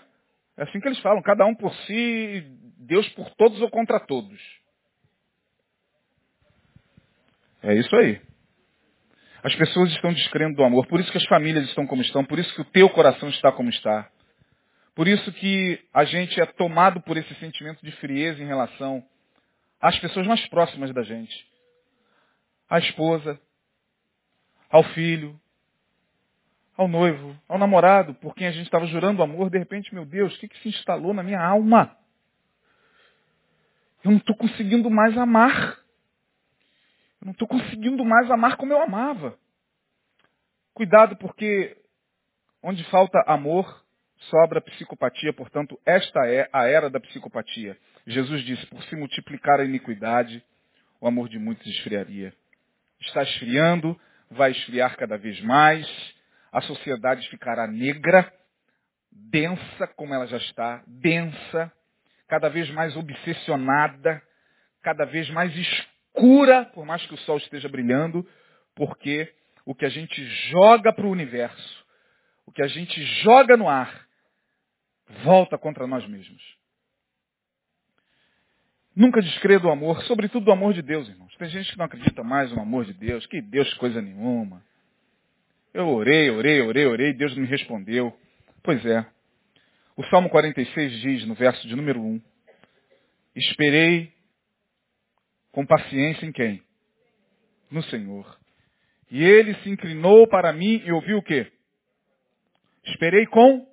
É assim que eles falam, cada um por si, Deus por todos ou contra todos. É isso aí. As pessoas estão descrendo do amor, por isso que as famílias estão como estão, por isso que o teu coração está como está. Por isso que a gente é tomado por esse sentimento de frieza em relação às pessoas mais próximas da gente. À esposa, ao filho, ao noivo, ao namorado, por quem a gente estava jurando amor, de repente, meu Deus, o que, que se instalou na minha alma? Eu não estou conseguindo mais amar. Eu não estou conseguindo mais amar como eu amava. Cuidado, porque onde falta amor, sobra psicopatia, portanto, esta é a era da psicopatia. Jesus disse, por se multiplicar a iniquidade, o amor de muitos esfriaria. Está esfriando, vai esfriar cada vez mais, a sociedade ficará negra, densa como ela já está, densa, cada vez mais obsessionada, cada vez mais escura, por mais que o sol esteja brilhando, porque o que a gente joga para o universo, o que a gente joga no ar, volta contra nós mesmos. Nunca descreia do amor, sobretudo do amor de Deus, irmãos. Tem gente que não acredita mais no amor de Deus, que Deus coisa nenhuma. Eu orei, orei, orei, orei, Deus não me respondeu. Pois é. O Salmo 46 diz, no verso de número 1, Esperei com paciência em quem? No Senhor. E ele se inclinou para mim e ouviu o quê? Esperei com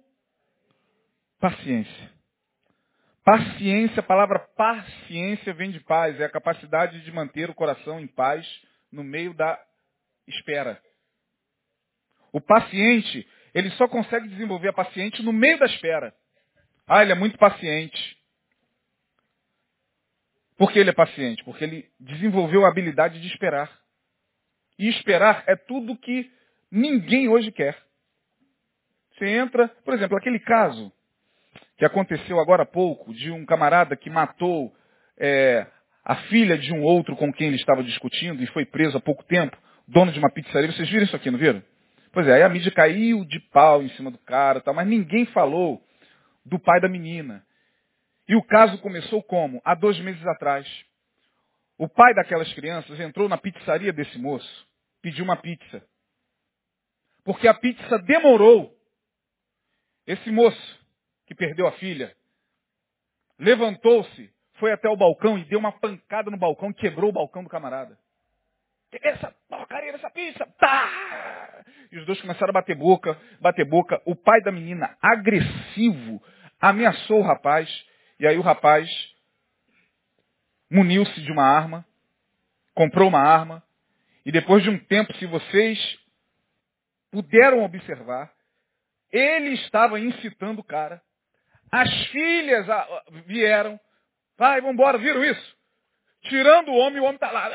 Paciência. Paciência, a palavra paciência vem de paz, é a capacidade de manter o coração em paz no meio da espera. O paciente, ele só consegue desenvolver a paciente no meio da espera. Ah, ele é muito paciente. Por que ele é paciente? Porque ele desenvolveu a habilidade de esperar. E esperar é tudo que ninguém hoje quer. Você entra, por exemplo, aquele caso que aconteceu agora há pouco, de um camarada que matou é, a filha de um outro com quem ele estava discutindo e foi preso há pouco tempo, dono de uma pizzaria. Vocês viram isso aqui, não viram? Pois é, aí a mídia caiu de pau em cima do cara, tal, mas ninguém falou do pai da menina. E o caso começou como? Há dois meses atrás. O pai daquelas crianças entrou na pizzaria desse moço, pediu uma pizza. Porque a pizza demorou. Esse moço que perdeu a filha, levantou-se, foi até o balcão e deu uma pancada no balcão, quebrou o balcão do camarada. Que essa porcaria dessa pizza? Tá! E os dois começaram a bater boca, bater boca. O pai da menina, agressivo, ameaçou o rapaz. E aí o rapaz muniu-se de uma arma, comprou uma arma. E depois de um tempo, se vocês puderam observar, ele estava incitando o cara as filhas vieram. Vai, vamos embora, viram isso? tirando o homem, o homem está lá.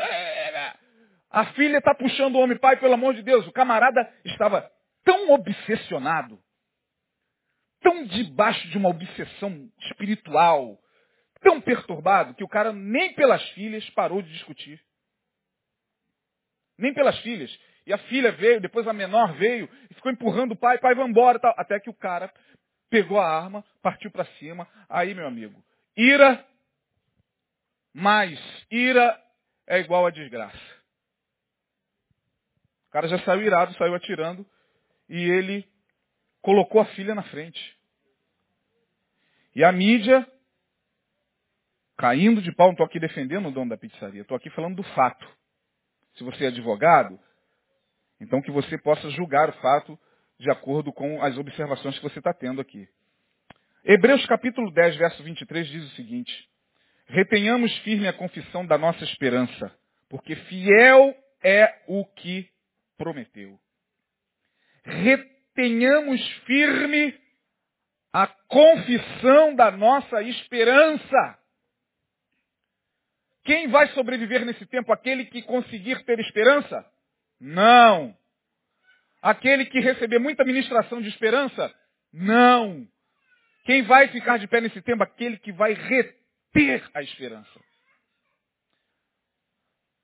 A filha está puxando o homem, pai, pelo amor de Deus. O camarada estava tão obsessionado, tão debaixo de uma obsessão espiritual, tão perturbado, que o cara nem pelas filhas parou de discutir. Nem pelas filhas. E a filha veio, depois a menor veio, e ficou empurrando o pai, pai, vai embora, tal. até que o cara pegou a arma, partiu para cima. Aí, meu amigo, ira mais ira é igual a desgraça. O cara já saiu irado, saiu atirando, e ele colocou a filha na frente. E a mídia, caindo de pau, não estou aqui defendendo o dono da pizzaria, estou aqui falando do fato. Se você é advogado, então que você possa julgar o fato de acordo com as observações que você está tendo aqui. Hebreus capítulo 10, verso 23 diz o seguinte, retenhamos firme a confissão da nossa esperança, porque fiel é o que prometeu. Retenhamos firme a confissão da nossa esperança. Quem vai sobreviver nesse tempo? Aquele que conseguir ter esperança? Não. Aquele que receber muita ministração de esperança? Não. Quem vai ficar de pé nesse tempo? Aquele que vai reter a esperança.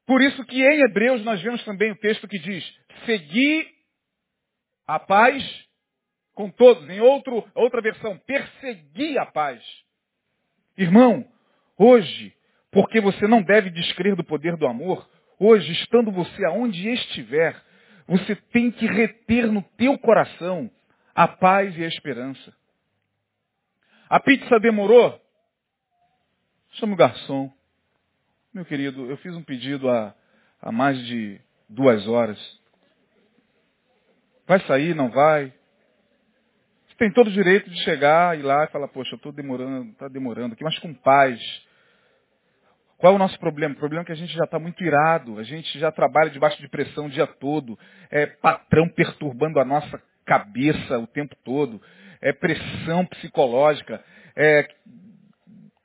Por isso que em Hebreus nós vemos também o texto que diz, segui a paz com todos. Em outro, outra versão, persegui a paz. Irmão, hoje, porque você não deve descrer do poder do amor, hoje, estando você aonde estiver, você tem que reter no teu coração a paz e a esperança. A pizza demorou? Chama o garçom. Meu querido, eu fiz um pedido há, há mais de duas horas. Vai sair, não vai? Você tem todo o direito de chegar e lá e falar, poxa, eu estou demorando, está demorando aqui, mas com paz. Qual é o nosso problema? O problema é que a gente já está muito irado, a gente já trabalha debaixo de pressão o dia todo, é patrão perturbando a nossa cabeça o tempo todo, é pressão psicológica, é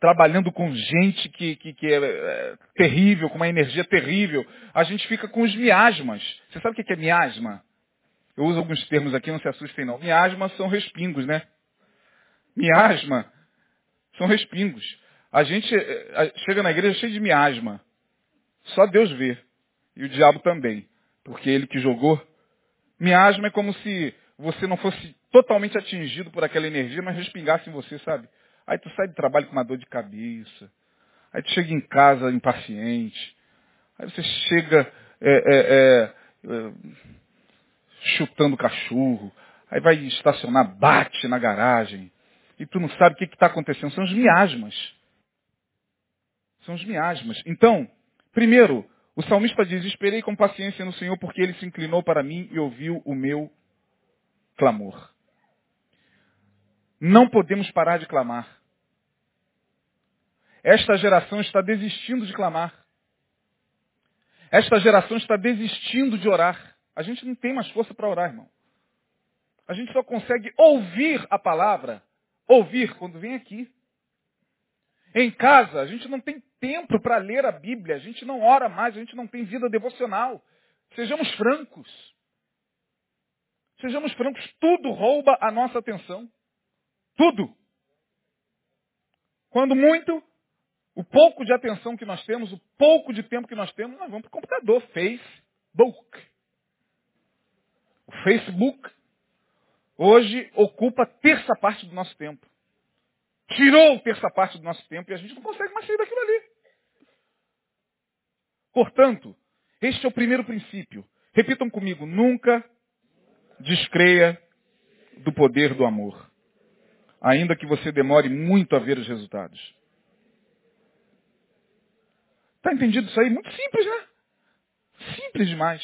trabalhando com gente que, que, que é, é, terrível, com uma energia terrível, a gente fica com os miasmas. Você sabe o que é miasma? Eu uso alguns termos aqui, não se assustem não. Miasma são respingos, né? Miasma são respingos. A gente é, chega na igreja cheio de miasma. Só Deus vê. E o diabo também. Porque ele que jogou. Miasma é como se você não fosse totalmente atingido por aquela energia, mas respingasse em você, sabe? Aí tu sai de trabalho com uma dor de cabeça. Aí tu chega em casa impaciente. Aí você chega é, é, é chutando cachorro. Aí vai estacionar, bate na garagem. E tu não sabe o que está acontecendo. São os miasmas. São os miasmas. Então, primeiro, o salmista diz, esperei com paciência no Senhor porque ele se inclinou para mim e ouviu o meu clamor. Não podemos parar de clamar. Esta geração está desistindo de clamar. Esta geração está desistindo de orar. A gente não tem mais força para orar, irmão. A gente só consegue ouvir a palavra, ouvir quando vem aqui. Em casa, a gente não tem tempo para ler a Bíblia, a gente não ora mais, a gente não tem vida devocional. Sejamos francos. Sejamos francos, tudo rouba a nossa atenção. Tudo. Quando muito, o pouco de atenção que nós temos, o pouco de tempo que nós temos, nós vamos para o computador, Facebook. O Facebook hoje ocupa terça parte do nosso tempo. Tirou terça parte do nosso tempo e a gente não consegue mais sair daquilo ali. Portanto, este é o primeiro princípio. Repitam comigo, nunca descreia do poder do amor ainda que você demore muito a ver os resultados. Está entendido isso aí? Muito simples, né? Simples demais.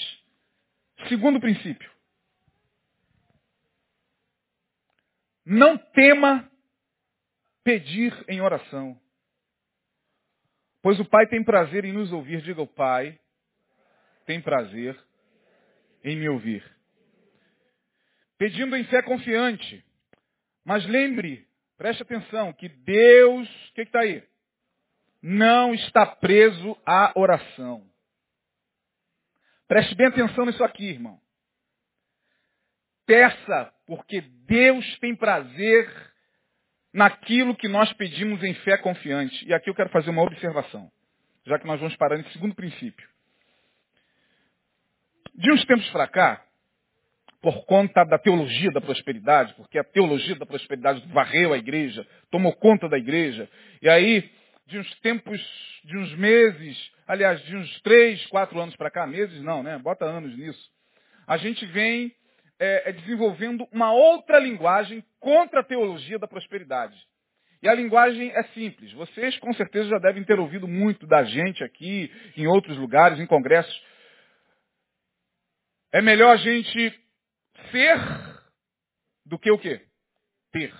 Segundo princípio. Não tema pedir em oração. Pois o Pai tem prazer em nos ouvir. Diga o Pai tem prazer em me ouvir. Pedindo em fé confiante. Mas lembre, preste atenção, que Deus, o que está aí? não está preso à oração. Preste bem atenção nisso aqui, irmão. Peça, porque Deus tem prazer naquilo que nós pedimos em fé confiante. E aqui eu quero fazer uma observação, já que nós vamos parar nesse segundo princípio. De uns tempos para cá, por conta da teologia da prosperidade, porque a teologia da prosperidade varreu a igreja, tomou conta da igreja, e aí, de uns tempos, de uns meses, aliás, de uns três, quatro anos para cá, meses não, né? Bota anos nisso. A gente vem é, é, desenvolvendo uma outra linguagem contra a teologia da prosperidade. E a linguagem é simples. Vocês com certeza já devem ter ouvido muito da gente aqui, em outros lugares, em congressos. É melhor a gente ser do que o quê? Ter.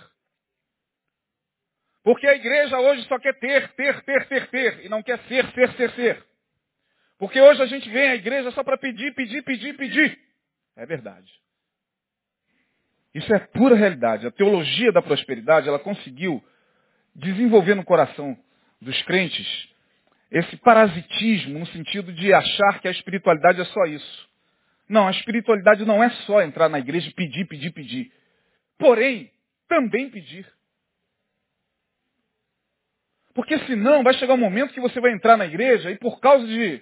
Porque a igreja hoje só quer ter, ter, ter, ter, ter, e não quer ser, ser, ser, ser. Porque hoje a gente vem à igreja só para pedir, pedir, pedir, pedir. É verdade. Isso é pura realidade. A teologia da prosperidade, ela conseguiu desenvolver no coração dos crentes esse parasitismo no sentido de achar que a espiritualidade é só isso. Não, a espiritualidade não é só entrar na igreja e pedir, pedir, pedir. Porém, também pedir. Porque senão vai chegar um momento que você vai entrar na igreja e por causa de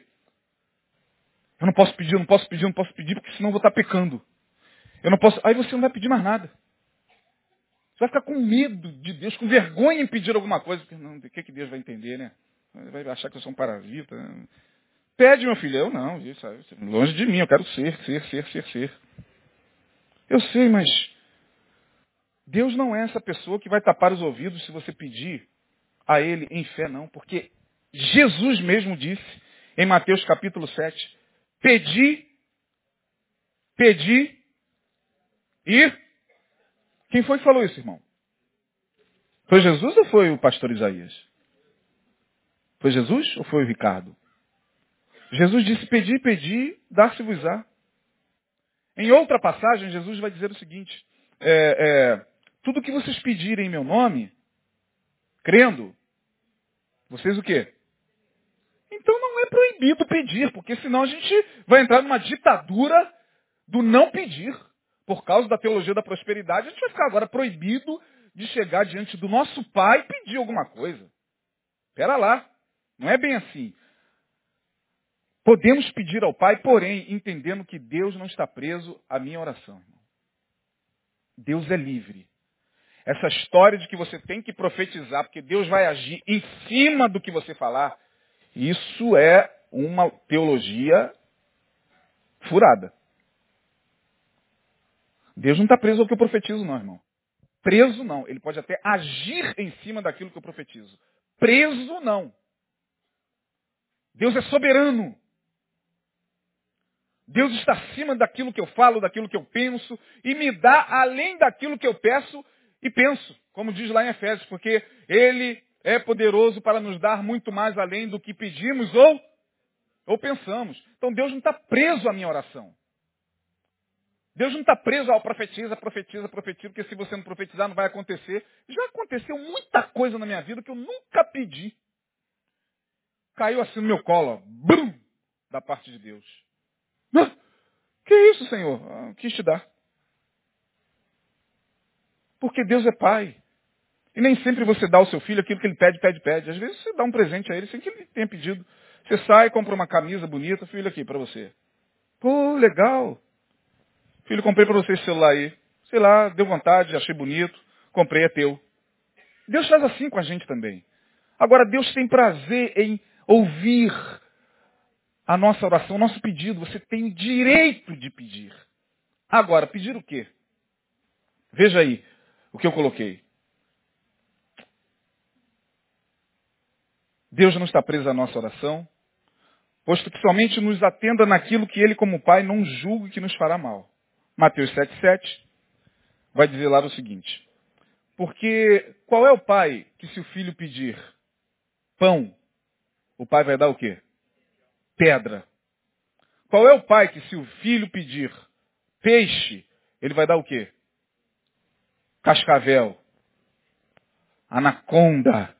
eu não posso pedir, eu não posso pedir, eu não posso pedir, porque senão eu vou estar pecando. Eu não posso. Aí você não vai pedir mais nada. Você vai ficar com medo de Deus, com vergonha em pedir alguma coisa. Porque não, o que, que Deus vai entender, né? Vai achar que eu sou um parasita. Né? Pede, meu filho. Eu não, isso, longe de mim, eu quero ser, ser, ser, ser, ser. Eu sei, mas Deus não é essa pessoa que vai tapar os ouvidos se você pedir a Ele em fé, não. Porque Jesus mesmo disse em Mateus capítulo 7, pedi, pedi e quem foi que falou isso, irmão? Foi Jesus ou foi o pastor Isaías? Foi Jesus ou foi o Ricardo? Jesus disse, pedi, pedi, dar-se-vos-á. Em outra passagem, Jesus vai dizer o seguinte, é, é, tudo que vocês pedirem em meu nome, crendo, vocês o quê? Então não é proibido pedir, porque senão a gente vai entrar numa ditadura do não pedir por causa da teologia da prosperidade, a gente vai ficar agora proibido de chegar diante do nosso pai e pedir alguma coisa. Espera lá. Não é bem assim. Podemos pedir ao Pai, porém, entendendo que Deus não está preso à minha oração. Deus é livre. Essa história de que você tem que profetizar, porque Deus vai agir em cima do que você falar, isso é uma teologia furada. Deus não está preso ao que eu profetizo, não, irmão. Preso não. Ele pode até agir em cima daquilo que eu profetizo. Preso não. Deus é soberano. Deus está acima daquilo que eu falo, daquilo que eu penso, e me dá além daquilo que eu peço e penso, como diz lá em Efésios, porque Ele é poderoso para nos dar muito mais além do que pedimos ou, ou pensamos. Então Deus não está preso à minha oração. Deus não está preso ao profetiza, profetiza, profetiza, porque se você não profetizar não vai acontecer. Já aconteceu muita coisa na minha vida que eu nunca pedi. Caiu assim no meu colo, brum, da parte de Deus. Ah, que isso, Senhor? Ah, quis te dar. Porque Deus é Pai. E nem sempre você dá ao seu filho aquilo que ele pede, pede, pede. Às vezes você dá um presente a ele sem que ele tenha pedido. Você sai, compra uma camisa bonita, filho, aqui para você. Pô, legal. Filho, comprei para você esse celular aí. Sei lá, deu vontade, achei bonito, comprei, é teu. Deus faz assim com a gente também. Agora, Deus tem prazer em ouvir a nossa oração, o nosso pedido. Você tem o direito de pedir. Agora, pedir o quê? Veja aí o que eu coloquei. Deus não está preso à nossa oração, posto que somente nos atenda naquilo que Ele, como Pai, não julgue que nos fará mal. Mateus 7,7 vai dizer lá o seguinte. Porque qual é o pai que se o filho pedir pão, o pai vai dar o quê? Pedra. Qual é o pai que se o filho pedir peixe, ele vai dar o quê? Cascavel. Anaconda.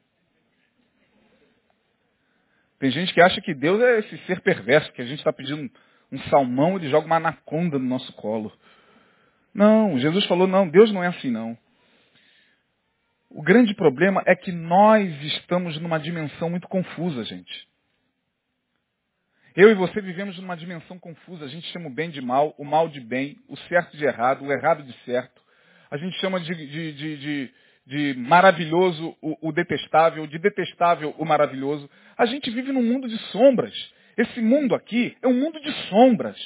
Tem gente que acha que Deus é esse ser perverso, que a gente está pedindo um salmão, ele joga uma anaconda no nosso colo. Não, Jesus falou, não, Deus não é assim não. O grande problema é que nós estamos numa dimensão muito confusa, gente. Eu e você vivemos numa dimensão confusa. A gente chama o bem de mal, o mal de bem, o certo de errado, o errado de certo. A gente chama de, de, de, de, de maravilhoso o, o detestável, de detestável o maravilhoso. A gente vive num mundo de sombras. Esse mundo aqui é um mundo de sombras.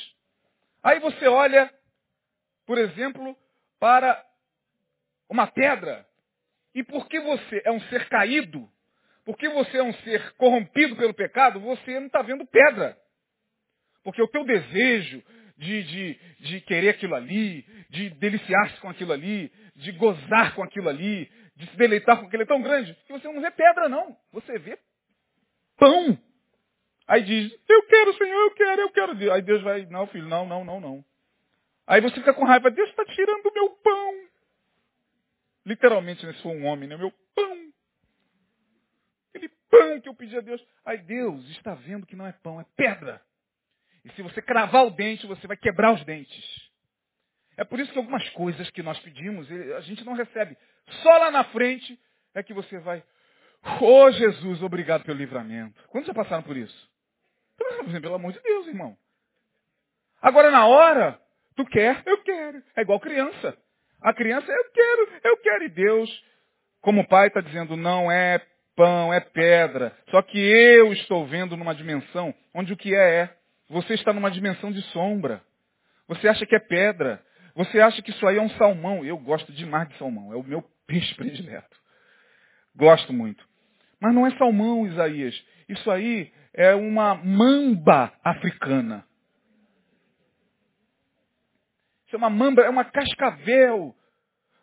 Aí você olha, por exemplo, para uma pedra. E porque você é um ser caído, porque você é um ser corrompido pelo pecado, você não está vendo pedra. Porque o teu desejo de, de, de querer aquilo ali, de deliciar-se com aquilo ali, de gozar com aquilo ali, de se deleitar com aquilo é tão grande que você não vê pedra, não. Você vê pão. Aí diz, eu quero, Senhor, eu quero, eu quero. Aí Deus vai, não, filho, não, não, não, não. Aí você fica com raiva, Deus está tirando o meu pão. Literalmente, né, se for um homem, né? Meu pão. Aquele pão que eu pedi a Deus. Aí Deus está vendo que não é pão, é pedra. E se você cravar o dente, você vai quebrar os dentes. É por isso que algumas coisas que nós pedimos, a gente não recebe. Só lá na frente é que você vai. Oh Jesus, obrigado pelo livramento. Quantos já passaram por isso? Pelo amor de Deus, irmão. Agora na hora, tu quer, eu quero. É igual criança. A criança, eu quero, eu quero. E Deus, como pai, está dizendo, não é pão, é pedra. Só que eu estou vendo numa dimensão onde o que é é. Você está numa dimensão de sombra. Você acha que é pedra. Você acha que isso aí é um salmão. Eu gosto demais de salmão. É o meu peixe predileto. Gosto muito. Mas não é salmão, Isaías. Isso aí é uma mamba africana. Isso é uma mamba, é uma cascavel.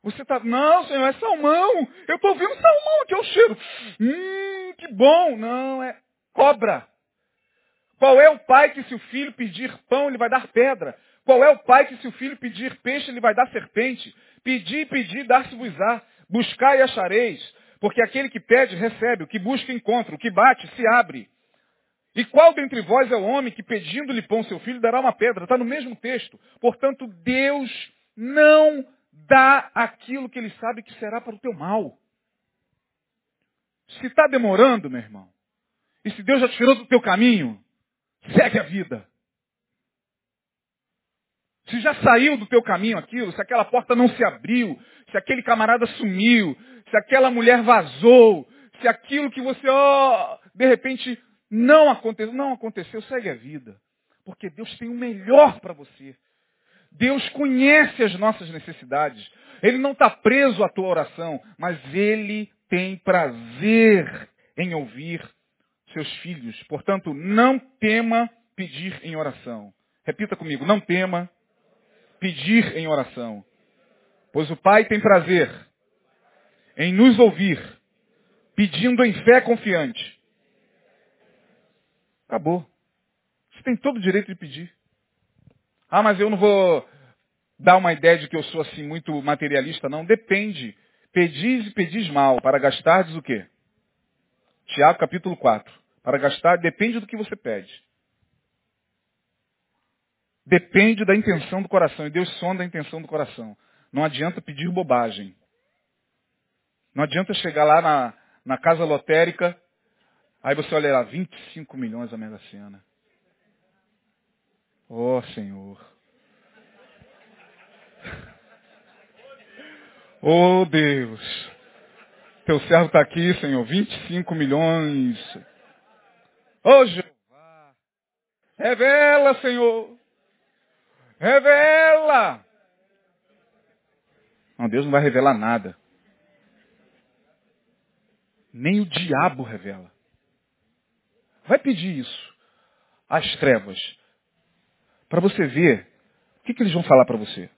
Você está, não, senhor, é salmão. Eu estou vendo salmão, que é o cheiro. Hum, que bom. Não, é cobra. Qual é o pai que se o filho pedir pão, ele vai dar pedra? Qual é o pai que se o filho pedir peixe, ele vai dar serpente? Pedir, pedir, dar-se-vos-á. Buscar e achareis. Porque aquele que pede, recebe. O que busca, encontra. O que bate, se abre. E qual dentre vós é o homem que pedindo-lhe pão seu filho dará uma pedra? Está no mesmo texto. Portanto, Deus não dá aquilo que ele sabe que será para o teu mal. Se está demorando, meu irmão, e se Deus já tirou do teu caminho, segue a vida. Se já saiu do teu caminho aquilo, se aquela porta não se abriu, se aquele camarada sumiu, se aquela mulher vazou, se aquilo que você, ó, oh, de repente não aconteceu, não aconteceu, segue a vida. Porque Deus tem o melhor para você. Deus conhece as nossas necessidades. Ele não está preso à tua oração, mas Ele tem prazer em ouvir seus filhos. Portanto, não tema pedir em oração. Repita comigo, não tema pedir em oração. Pois o Pai tem prazer em nos ouvir, pedindo em fé confiante. Acabou. Você tem todo o direito de pedir. Ah, mas eu não vou dar uma ideia de que eu sou assim muito materialista, não. Depende. Pedis e pedis mal, para gastardes o quê? Tiago capítulo 4. Para gastar, depende do que você pede. Depende da intenção do coração. E Deus sonda a intenção do coração. Não adianta pedir bobagem. Não adianta chegar lá na, na casa lotérica Aí você olha lá, 25 milhões a Mega Sena. Oh, Senhor. Oh, Deus. Teu servo está aqui, Senhor. 25 milhões. Oh, Jeová. Revela, Senhor. Revela. Não, Deus não vai revelar nada. Nem o diabo revela. Vai pedir isso às trevas. Para você ver o que, que eles vão falar para você.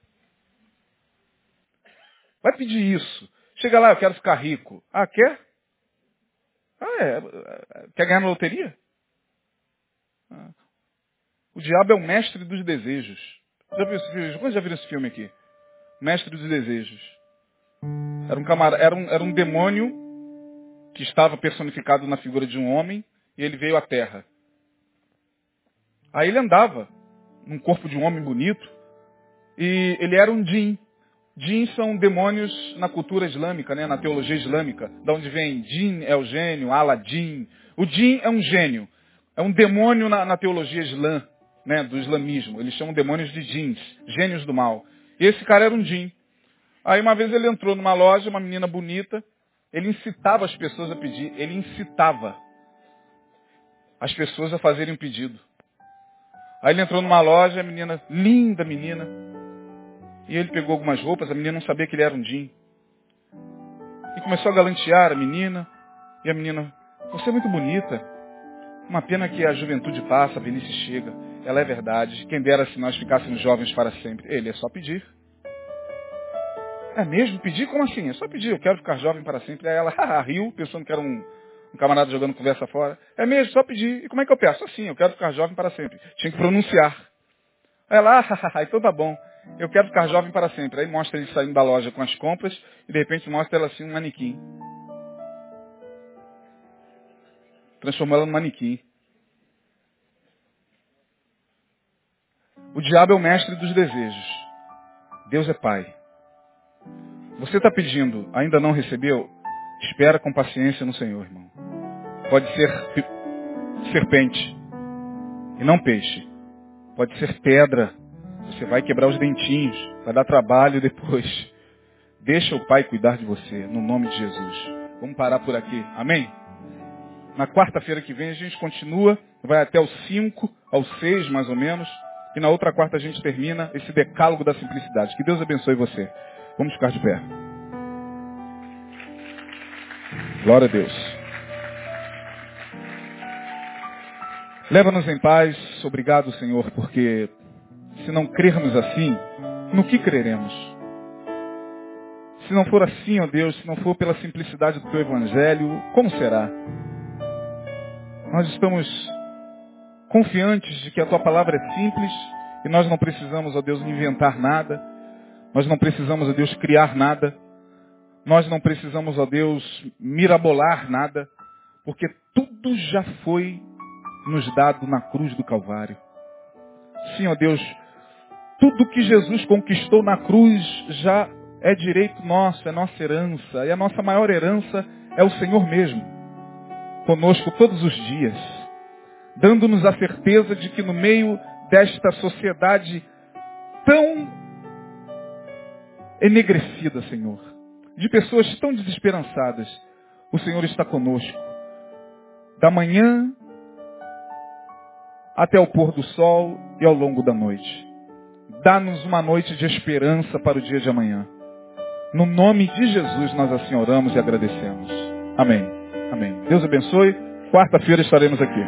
Vai pedir isso. Chega lá, eu quero ficar rico. Ah, quer? Ah, é. Quer ganhar na loteria? Ah. O diabo é o mestre dos desejos. Já viu esse filme? Já viram esse filme aqui? Mestre dos desejos. Era um, era, um, era um demônio que estava personificado na figura de um homem e ele veio à terra. Aí ele andava num corpo de um homem bonito e ele era um djinn. Djinn são demônios na cultura islâmica, né, na teologia islâmica, da onde vem Djinn é o gênio, Aladdin. O Djinn é um gênio, é um demônio na, na teologia islã, né, do islamismo. Eles chamam demônios de djinns, gênios do mal. E esse cara era um djinn. Aí uma vez ele entrou numa loja, uma menina bonita, ele incitava as pessoas a pedir, ele incitava as pessoas a fazerem um pedido. Aí ele entrou numa loja, a menina, linda menina, e ele pegou algumas roupas, a menina não sabia que ele era um Jim. E começou a galantear a menina, e a menina, você é muito bonita. Uma pena que a juventude passa, a velhice chega. Ela é verdade. Quem dera se nós ficássemos jovens para sempre. Ele é só pedir. É mesmo? Pedir? Como assim? É só pedir. Eu quero ficar jovem para sempre. Aí ela riu, pensando que era um, um camarada jogando conversa fora. É mesmo? Só pedir. E como é que eu peço? Assim, eu quero ficar jovem para sempre. Tinha que pronunciar. Aí ela, ah, então tá bom. Eu quero ficar jovem para sempre. Aí mostra ele saindo da loja com as compras e de repente mostra ela assim um manequim. Transformou ela num manequim. O diabo é o mestre dos desejos. Deus é pai. Você está pedindo, ainda não recebeu? Espera com paciência no Senhor, irmão. Pode ser serpente e não peixe. Pode ser pedra. Você vai quebrar os dentinhos. Vai dar trabalho depois. Deixa o Pai cuidar de você, no nome de Jesus. Vamos parar por aqui. Amém? Na quarta-feira que vem a gente continua, vai até os 5, aos 6 mais ou menos. E na outra quarta a gente termina esse decálogo da simplicidade. Que Deus abençoe você. Vamos ficar de pé. Glória a Deus. Leva-nos em paz. Obrigado, Senhor, porque se não crermos assim, no que creremos? Se não for assim, ó Deus, se não for pela simplicidade do teu evangelho, como será? Nós estamos confiantes de que a tua palavra é simples e nós não precisamos, ó Deus, inventar nada. Nós não precisamos, ó Deus, criar nada. Nós não precisamos, ó Deus, mirabolar nada, porque tudo já foi nos dado na cruz do Calvário. Sim, ó Deus, tudo que Jesus conquistou na cruz já é direito nosso, é nossa herança. E a nossa maior herança é o Senhor mesmo, conosco todos os dias, dando-nos a certeza de que no meio desta sociedade tão enegrecida, Senhor, de pessoas tão desesperançadas, o Senhor está conosco. Da manhã até o pôr do sol e ao longo da noite. Dá-nos uma noite de esperança para o dia de amanhã. No nome de Jesus nós assim oramos e agradecemos. Amém. Amém. Deus abençoe. Quarta-feira estaremos aqui.